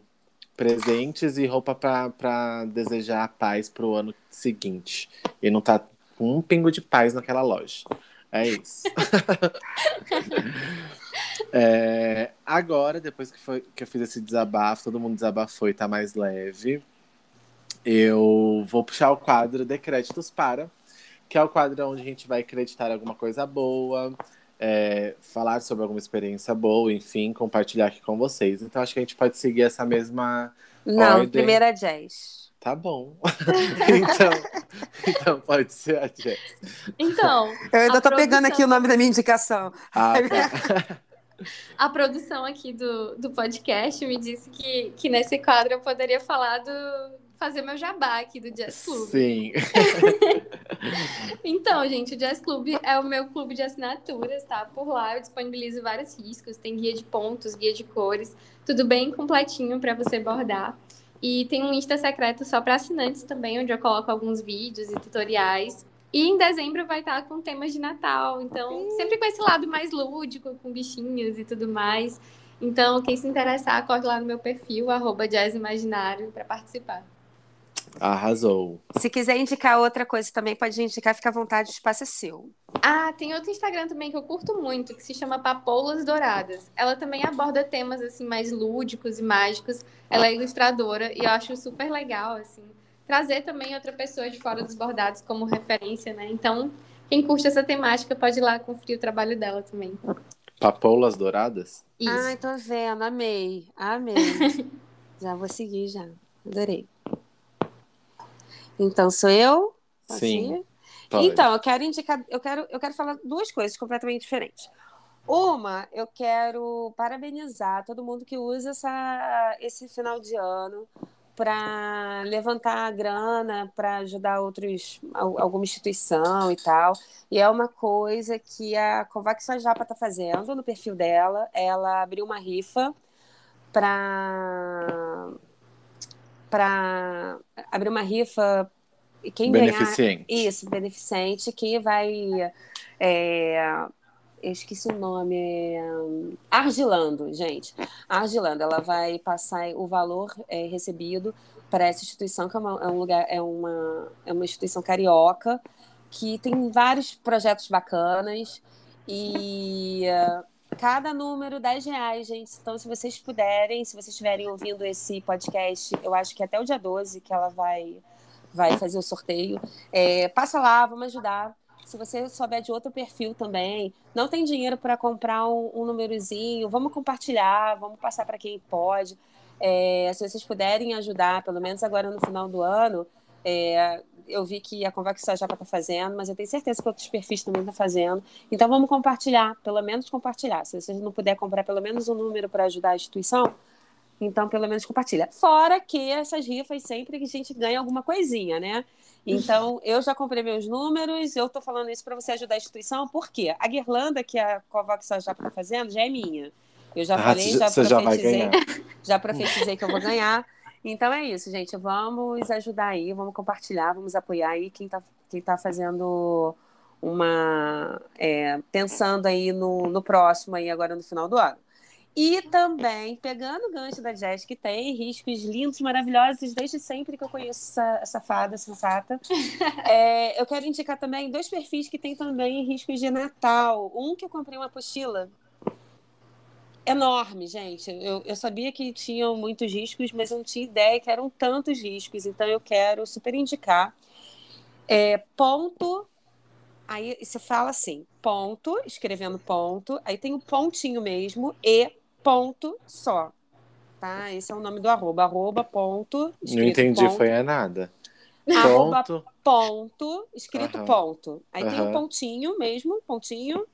presentes e roupa pra desejar paz pro ano seguinte. E não tá um pingo de paz naquela loja. É isso. É, agora, depois que, foi, que eu fiz esse desabafo, todo mundo desabafou e tá mais leve. Eu vou puxar o quadro de créditos para, que é o quadro onde a gente vai acreditar alguma coisa boa, é, falar sobre alguma experiência boa, enfim, compartilhar aqui com vocês. Então acho que a gente pode seguir essa mesma. Não, Ordem. primeiro é jazz. Tá bom. então, então pode ser a Jess. Então, Eu ainda tô pegando produção- aqui o nome da minha indicação. Ah, tá. a produção aqui do, do podcast me disse que, que nesse quadro eu poderia falar do. fazer meu jabá aqui do Jazz Club. Sim. Então, gente, o Jazz Club é o meu clube de assinaturas, tá? Por lá eu disponibilizo vários riscos, tem guia de pontos, guia de cores, tudo bem completinho para você bordar. E tem um Insta secreto só para assinantes também, onde eu coloco alguns vídeos e tutoriais. E em dezembro vai estar com temas de Natal, então sempre com esse lado mais lúdico, com bichinhos e tudo mais. Então, quem se interessar, corre lá no meu perfil, arroba jazzimaginário, para participar. Arrasou. Se quiser indicar outra coisa também, pode indicar, fica à vontade, o espaço é seu. Ah, tem outro Instagram também que eu curto muito, que se chama Papoulas Douradas. Ela também aborda temas assim mais lúdicos e mágicos. Ela é ilustradora e eu acho super legal assim trazer também outra pessoa de fora dos bordados como referência, né? Então, quem curte essa temática pode ir lá conferir o trabalho dela também. Papoulas douradas? Isso. Ai, tô vendo, amei, amei. já vou seguir, já. Adorei. Então, sou eu? Sim. Então, eu quero indicar, eu quero, eu quero falar duas coisas completamente diferentes. Uma, eu quero parabenizar todo mundo que usa essa, esse final de ano para levantar a grana, para ajudar outros, al- alguma instituição e tal. E é uma coisa que a Covax Japa está fazendo no perfil dela. Ela abriu uma rifa para para abrir uma rifa e quem ganhar Beneficente. isso, beneficente, que vai. é, eu esqueci o nome. é, Argilando, gente. Argilando, ela vai passar o valor é, recebido para essa instituição, que é, uma, é um lugar, é uma, é uma instituição carioca, que tem vários projetos bacanas. E, é, Cada número, 10 reais, gente. Então, se vocês puderem, se vocês estiverem ouvindo esse podcast, eu acho que até o dia 12 que ela vai, vai fazer o sorteio. É, passa lá, vamos ajudar. Se você souber de outro perfil também, não tem dinheiro para comprar um, um númerozinho, vamos compartilhar, vamos passar para quem pode. É, se vocês puderem ajudar, pelo menos agora no final do ano, é, eu vi que a Convex já está fazendo, mas eu tenho certeza que outros perfis também estão fazendo. Então vamos compartilhar, pelo menos compartilhar. Se vocês não puder comprar pelo menos um número para ajudar a instituição, então pelo menos compartilha. Fora que essas rifas sempre que a gente ganha alguma coisinha, né? Então, eu já comprei meus números, eu estou falando isso para você ajudar a instituição, por quê? A guirlanda que a Covox já está fazendo já é minha. Eu já ah, falei, já profetizei, já, já profetizei que eu vou ganhar. Então é isso, gente. Vamos ajudar aí, vamos compartilhar, vamos apoiar aí quem está quem tá fazendo uma. É, pensando aí no, no próximo aí, agora no final do ano. E também, pegando o gancho da Jess, que tem riscos lindos, maravilhosos, desde sempre que eu conheço essa, essa fada sensata. É, eu quero indicar também dois perfis que tem também riscos de Natal. Um que eu comprei uma apostila enorme, gente. Eu, eu sabia que tinham muitos riscos, mas eu não tinha ideia que eram tantos riscos. Então eu quero super indicar. É, ponto. Aí você fala assim, ponto, escrevendo ponto, aí tem o um pontinho mesmo, e ponto só. Tá? Esse é o nome do arroba. Arroba, ponto. Não entendi, ponto. foi a nada. Arroba, ponto. ponto, escrito uhum. ponto. Aí uhum. tem o um pontinho mesmo, pontinho.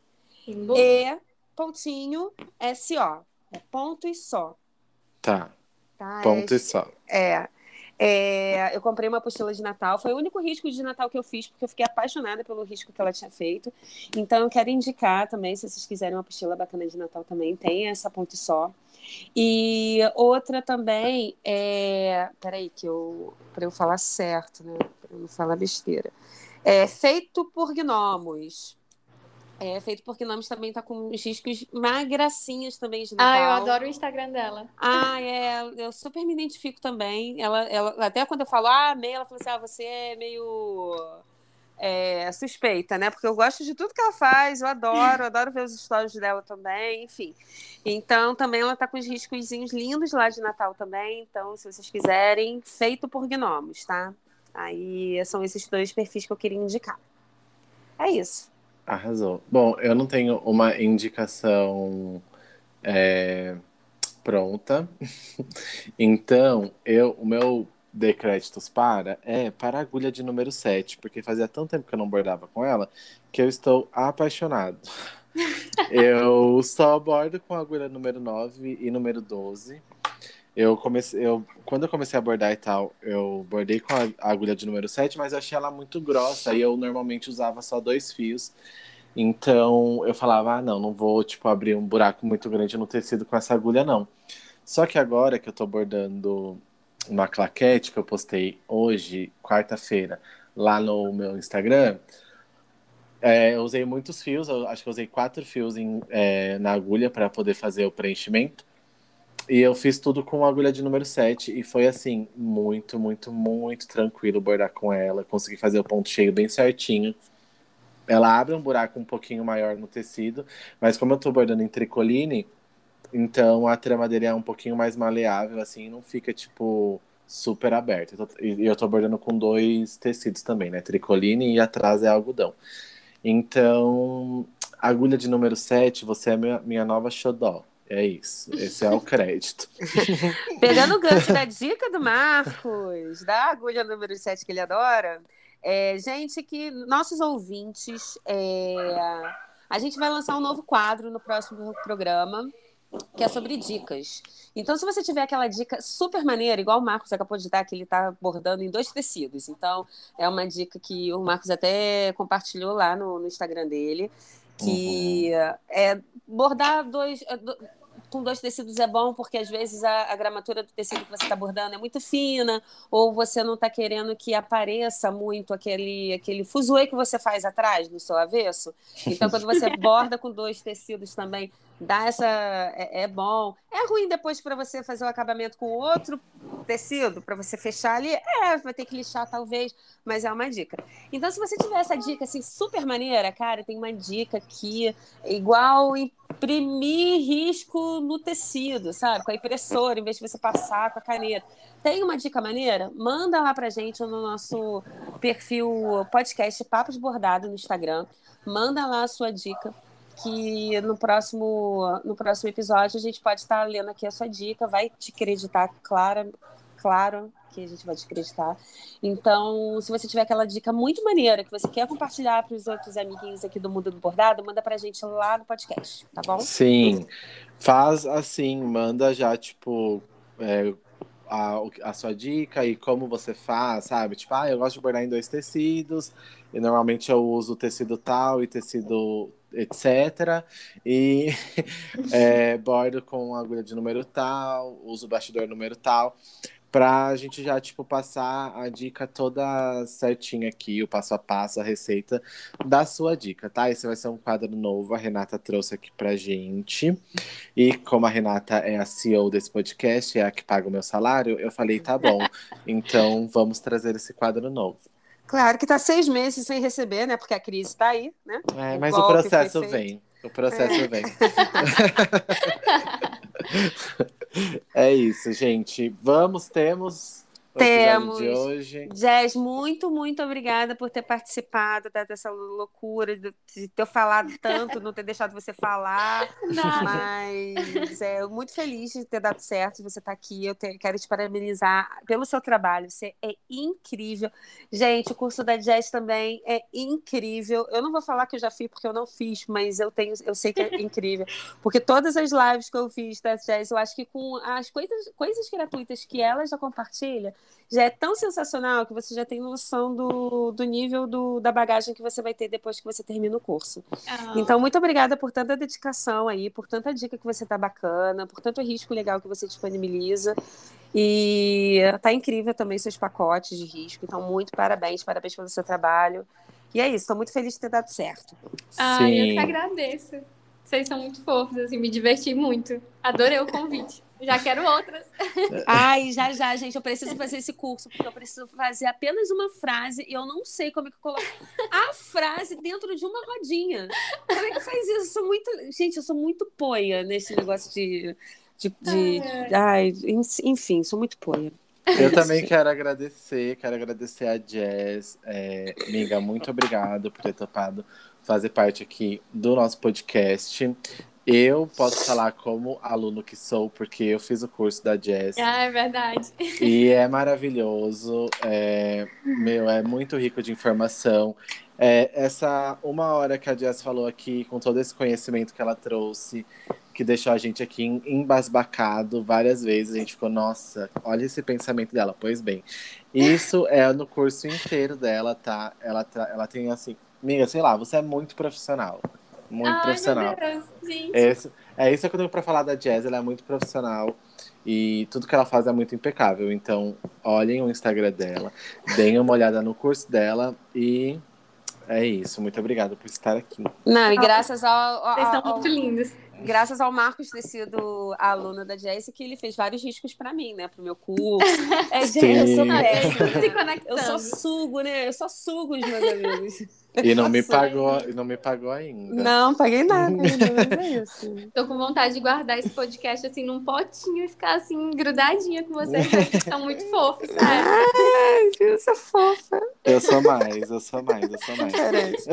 E pontinho SO. É ponto e só. Tá. tá ponto é, e só. É. É, eu comprei uma apostila de Natal. Foi o único risco de Natal que eu fiz, porque eu fiquei apaixonada pelo risco que ela tinha feito. Então, eu quero indicar também, se vocês quiserem uma apostila bacana de Natal também, tem essa ponte só. E outra também é. Peraí, que eu. Para eu falar certo, né? Para eu não falar besteira. É feito por gnomos. É feito por Gnomes também tá com uns discos magracinhas também de Natal. Ah, eu adoro o Instagram dela. Ah, é. Eu super me identifico também. Ela, ela, até quando eu falo, ah, meio, ela falou assim: ah, você é meio é, suspeita, né? Porque eu gosto de tudo que ela faz, eu adoro, eu adoro ver os stories dela também, enfim. Então, também ela tá com os riscozinhos lindos lá de Natal também. Então, se vocês quiserem, feito por gnomos, tá? Aí são esses dois perfis que eu queria indicar. É isso. Arrasou. Bom, eu não tenho uma indicação é, pronta. então, eu, o meu de créditos para é para a agulha de número 7, porque fazia tanto tempo que eu não bordava com ela que eu estou apaixonado. eu só bordo com a agulha número 9 e número 12. Eu comecei, eu, quando eu comecei a bordar e tal, eu bordei com a, agulha de número 7, mas eu achei ela muito grossa e eu normalmente usava só dois fios. Então eu falava, ah, não, não vou tipo abrir um buraco muito grande no tecido com essa agulha, não. Só que agora que eu tô bordando uma claquete que eu postei hoje, quarta-feira, lá no meu Instagram, é, eu usei muitos fios, acho que eu usei quatro fios em, é, na agulha para poder fazer o preenchimento. E eu fiz tudo com agulha de número 7 e foi assim, muito, muito, muito tranquilo bordar com ela. Consegui fazer o ponto cheio bem certinho. Ela abre um buraco um pouquinho maior no tecido, mas como eu tô bordando em tricoline, então a trama dele é um pouquinho mais maleável, assim, não fica tipo super aberta. E eu tô bordando com dois tecidos também, né? Tricoline e atrás é algodão. Então, agulha de número 7, você é minha, minha nova xodó. É isso, esse é o crédito. Pegando o gancho da dica do Marcos, da agulha número 7 que ele adora, é, gente que nossos ouvintes, é, a gente vai lançar um novo quadro no próximo programa, que é sobre dicas. Então, se você tiver aquela dica super maneira, igual o Marcos acabou de dar, que ele está bordando em dois tecidos. Então, é uma dica que o Marcos até compartilhou lá no, no Instagram dele, que uhum. é bordar dois, com dois tecidos é bom porque às vezes a, a gramatura do tecido que você está bordando é muito fina, ou você não está querendo que apareça muito aquele, aquele fuzuê que você faz atrás no seu avesso. Então, quando você borda com dois tecidos também, dá essa. É, é bom. É ruim depois para você fazer o acabamento com outro tecido para você fechar ali? É, vai ter que lixar talvez, mas é uma dica. Então, se você tiver essa dica assim super maneira, cara, tem uma dica aqui igual imprimir risco no tecido, sabe? Com a impressora, em vez de você passar com a caneta. Tem uma dica maneira? Manda lá pra gente no nosso perfil podcast Papos Bordado no Instagram. Manda lá a sua dica que no próximo, no próximo episódio a gente pode estar lendo aqui a sua dica, vai te acreditar, claro, claro que a gente vai te acreditar. Então, se você tiver aquela dica muito maneira que você quer compartilhar para os outros amiguinhos aqui do Mundo do Bordado, manda para a gente lá no podcast, tá bom? Sim, faz assim, manda já, tipo, é, a, a sua dica e como você faz, sabe? Tipo, ah, eu gosto de bordar em dois tecidos, e normalmente eu uso tecido tal e tecido etc. E é, bordo com agulha de número tal, uso bastidor número tal, para a gente já, tipo, passar a dica toda certinha aqui, o passo a passo, a receita da sua dica, tá? Esse vai ser um quadro novo, a Renata trouxe aqui pra gente. E como a Renata é a CEO desse podcast, é a que paga o meu salário, eu falei, tá bom, então vamos trazer esse quadro novo. Claro que está seis meses sem receber, né? Porque a crise está aí, né? É, mas o, o processo vem. O processo é. vem. é isso, gente. Vamos, temos temos. De hoje. Jess, muito, muito obrigada por ter participado dessa loucura, de ter falado tanto, não ter deixado você falar. Não. Mas é muito feliz de ter dado certo, de você estar tá aqui. Eu te, quero te parabenizar pelo seu trabalho. Você é incrível. Gente, o curso da Jess também é incrível. Eu não vou falar que eu já fiz, porque eu não fiz, mas eu tenho, eu sei que é incrível. Porque todas as lives que eu fiz da Jess, eu acho que com as coisas, coisas gratuitas que ela já compartilha, já é tão sensacional que você já tem noção do, do nível do, da bagagem que você vai ter depois que você termina o curso. Ah. Então, muito obrigada por tanta dedicação aí, por tanta dica que você tá bacana, por tanto risco legal que você disponibiliza. E tá incrível também seus pacotes de risco. Então, muito parabéns, parabéns pelo seu trabalho. E é isso, estou muito feliz de ter dado certo. Ah, Sim. eu que agradeço. Vocês são muito fofos, assim, me diverti muito. Adorei o convite. Já quero outras. Ai, já, já, gente. Eu preciso fazer esse curso, porque eu preciso fazer apenas uma frase e eu não sei como é que eu coloco a frase dentro de uma rodinha. Como é que faz isso? Eu sou muito. Gente, eu sou muito poia nesse negócio de. de, de... Ai, enfim, sou muito poia. Eu também quero agradecer, quero agradecer a Jazz. É, amiga, muito obrigado por ter topado fazer parte aqui do nosso podcast. Eu posso falar como aluno que sou, porque eu fiz o curso da Jazz. Ah, é verdade. E é maravilhoso. É, meu, é muito rico de informação. É, essa uma hora que a Jazz falou aqui, com todo esse conhecimento que ela trouxe, que deixou a gente aqui embasbacado várias vezes, a gente ficou, nossa, olha esse pensamento dela. Pois bem, isso é no curso inteiro dela, tá? Ela, tá, ela tem assim, amiga, sei lá, você é muito profissional. Muito Ai, profissional. Meu Deus, gente. Esse, é isso que eu tenho pra falar da Jazz, ela é muito profissional. E tudo que ela faz é muito impecável. Então, olhem o Instagram dela, deem uma olhada no curso dela e é isso. Muito obrigado por estar aqui. Não, e graças ao. ao Vocês estão muito lindos. Graças ao Marcos ter sido aluno da Jess, que ele fez vários riscos para mim, né? Pro meu curso. É, Sim. eu sou péssima. Eu sou sugo, né? Eu só sugo os meus amigos. E não me pagou, não me pagou ainda. Não, paguei nada. é isso. Tô com vontade de guardar esse podcast assim num potinho e ficar assim grudadinha com vocês. Vocês são muito fofos, sabe? Ai, eu sou fofa. Eu sou mais, eu sou mais, eu sou mais.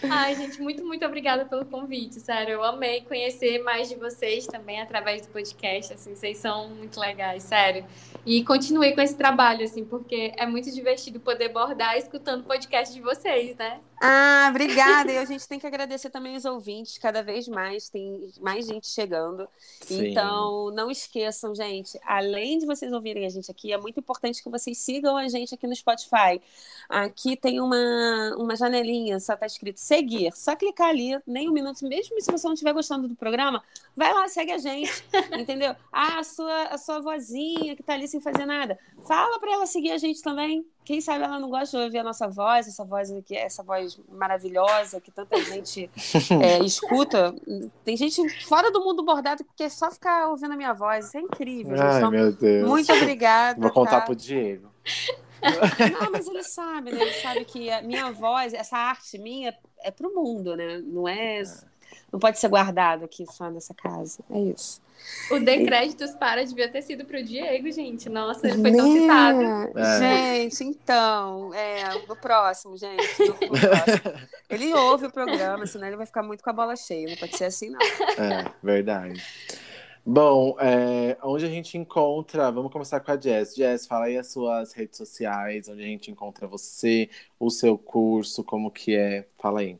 Ai, gente, muito, muito obrigada pelo convite, sério. Eu amei conhecer mais de vocês também através do podcast, assim, vocês são muito legais, sério. E continue com esse trabalho, assim, porque é muito divertido poder bordar escutando o podcast de vocês, né? Ah, obrigada. E a gente tem que agradecer também os ouvintes, cada vez mais tem mais gente chegando. Sim. Então, não esqueçam, gente, além de vocês ouvirem a gente aqui, é muito importante que vocês sigam a gente aqui no Spotify. Aqui tem uma, uma janelinha, só tá escrito seguir. Só clicar ali, nem um minuto, mesmo se você não estiver gostando do programa, vai lá, segue a gente, entendeu? Ah, a sua, a sua vozinha que tá ali sem fazer nada. Fala para ela seguir a gente também. Quem sabe ela não gosta de ouvir a nossa voz, essa voz aqui, essa voz voz maravilhosa que tanta gente é, escuta. Tem gente fora do mundo bordado que quer só ficar ouvindo a minha voz. Isso é incrível. Ai, então, meu Deus. muito obrigada. Vou contar tá? pro Diego. Não, mas ele sabe, né? Ele sabe que a minha voz, essa arte minha, é pro mundo, né? Não é. Não pode ser guardado aqui só nessa casa. É isso. O de créditos para devia ter sido pro Diego, gente. Nossa, ele foi tão citado. É. Gente, então, é, no próximo, gente. no- no próximo. Ele ouve o programa, senão ele vai ficar muito com a bola cheia. Não pode ser assim, não. É, verdade. Bom, é, onde a gente encontra? Vamos começar com a Jess. Jess, fala aí as suas redes sociais, onde a gente encontra você, o seu curso, como que é. Fala aí.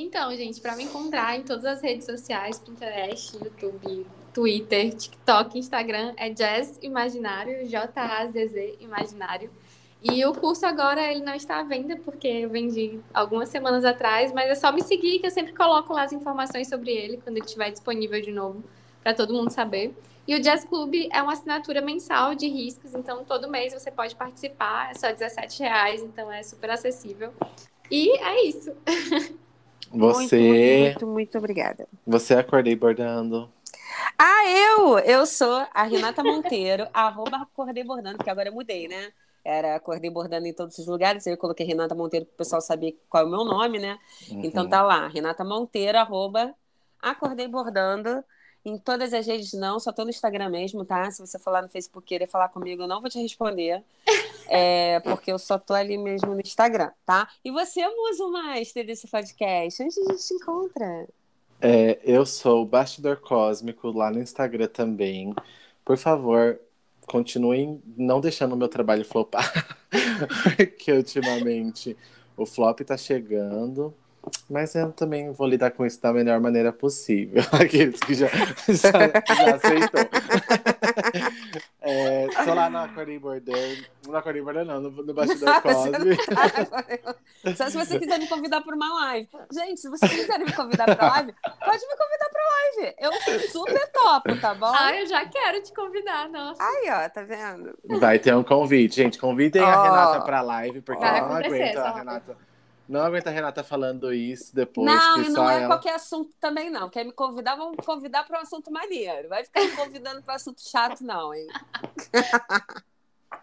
Então, gente, para me encontrar em todas as redes sociais, Pinterest, YouTube, Twitter, TikTok, Instagram, é Jazz Imaginário, J-A-Z-Z Imaginário. E o curso agora ele não está à venda, porque eu vendi algumas semanas atrás, mas é só me seguir que eu sempre coloco lá as informações sobre ele quando ele estiver disponível de novo, para todo mundo saber. E o Jazz Club é uma assinatura mensal de riscos, então todo mês você pode participar, é só R$17,00, então é super acessível. E é isso. Você, Muito, muito, muito obrigada. você acordei bordando. Ah, eu! Eu sou a Renata Monteiro, arroba Acordei Bordando, porque agora eu mudei, né? Era Acordei Bordando em todos os lugares, aí eu coloquei Renata Monteiro para o pessoal saber qual é o meu nome, né? Então Uhum. tá lá, Renata Monteiro, arroba Acordei Bordando. Em todas as redes não, só tô no Instagram mesmo, tá? Se você for lá no Facebook e querer falar comigo, eu não vou te responder. É, porque eu só tô ali mesmo no Instagram, tá? E você, Muso Master desse podcast, onde a gente te encontra? É, eu sou o Bastidor Cósmico lá no Instagram também. Por favor, continuem não deixando o meu trabalho flopar, porque ultimamente o flop tá chegando. Mas eu também vou lidar com isso da melhor maneira possível. Aqueles que já, já, já aceitou. É, tô lá no Acordei Bordando. No Acordei Bordando, não, no, no Bastidor Cósmico. Só se você quiser me convidar para uma live. Gente, se vocês quiserem me convidar para live, pode me convidar para live. Eu super topo, tá bom? Ah, eu já quero te convidar, nossa. Aí, ó, tá vendo? Vai ter um convite, gente. Convidem a Ó. Renata pra live, porque Vai eu não acontecer, aguento a Renata. Não aguento a Renata falando isso depois. não, e não é ela... qualquer assunto também, não. Quer me convidar, vamos me convidar para um assunto maneiro. Vai ficar me convidando para assunto chato, não, hein?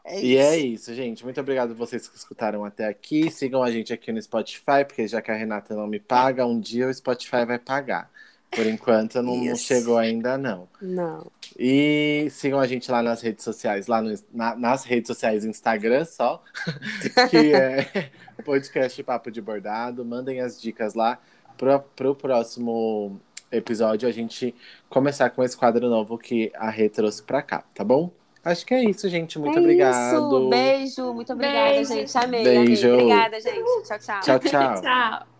É E é isso, gente. Muito obrigado a vocês que escutaram até aqui. Sigam a gente aqui no Spotify, porque já que a Renata não me paga, um dia o Spotify vai pagar. Por enquanto, não, não chegou ainda, não. Não. E sigam a gente lá nas redes sociais, lá no- na- nas redes sociais Instagram só, que é podcast Papo de Bordado. Mandem as dicas lá pro, pro próximo episódio a gente começar com esse quadro novo que a Rê trouxe pra cá, tá bom? Acho que é isso, gente. Muito é obrigado. Isso. Beijo. Muito obrigada, Beijo. gente. Amei, Beijo. amei. Obrigada, gente. Tchau, tchau. Tchau, tchau. Tchau.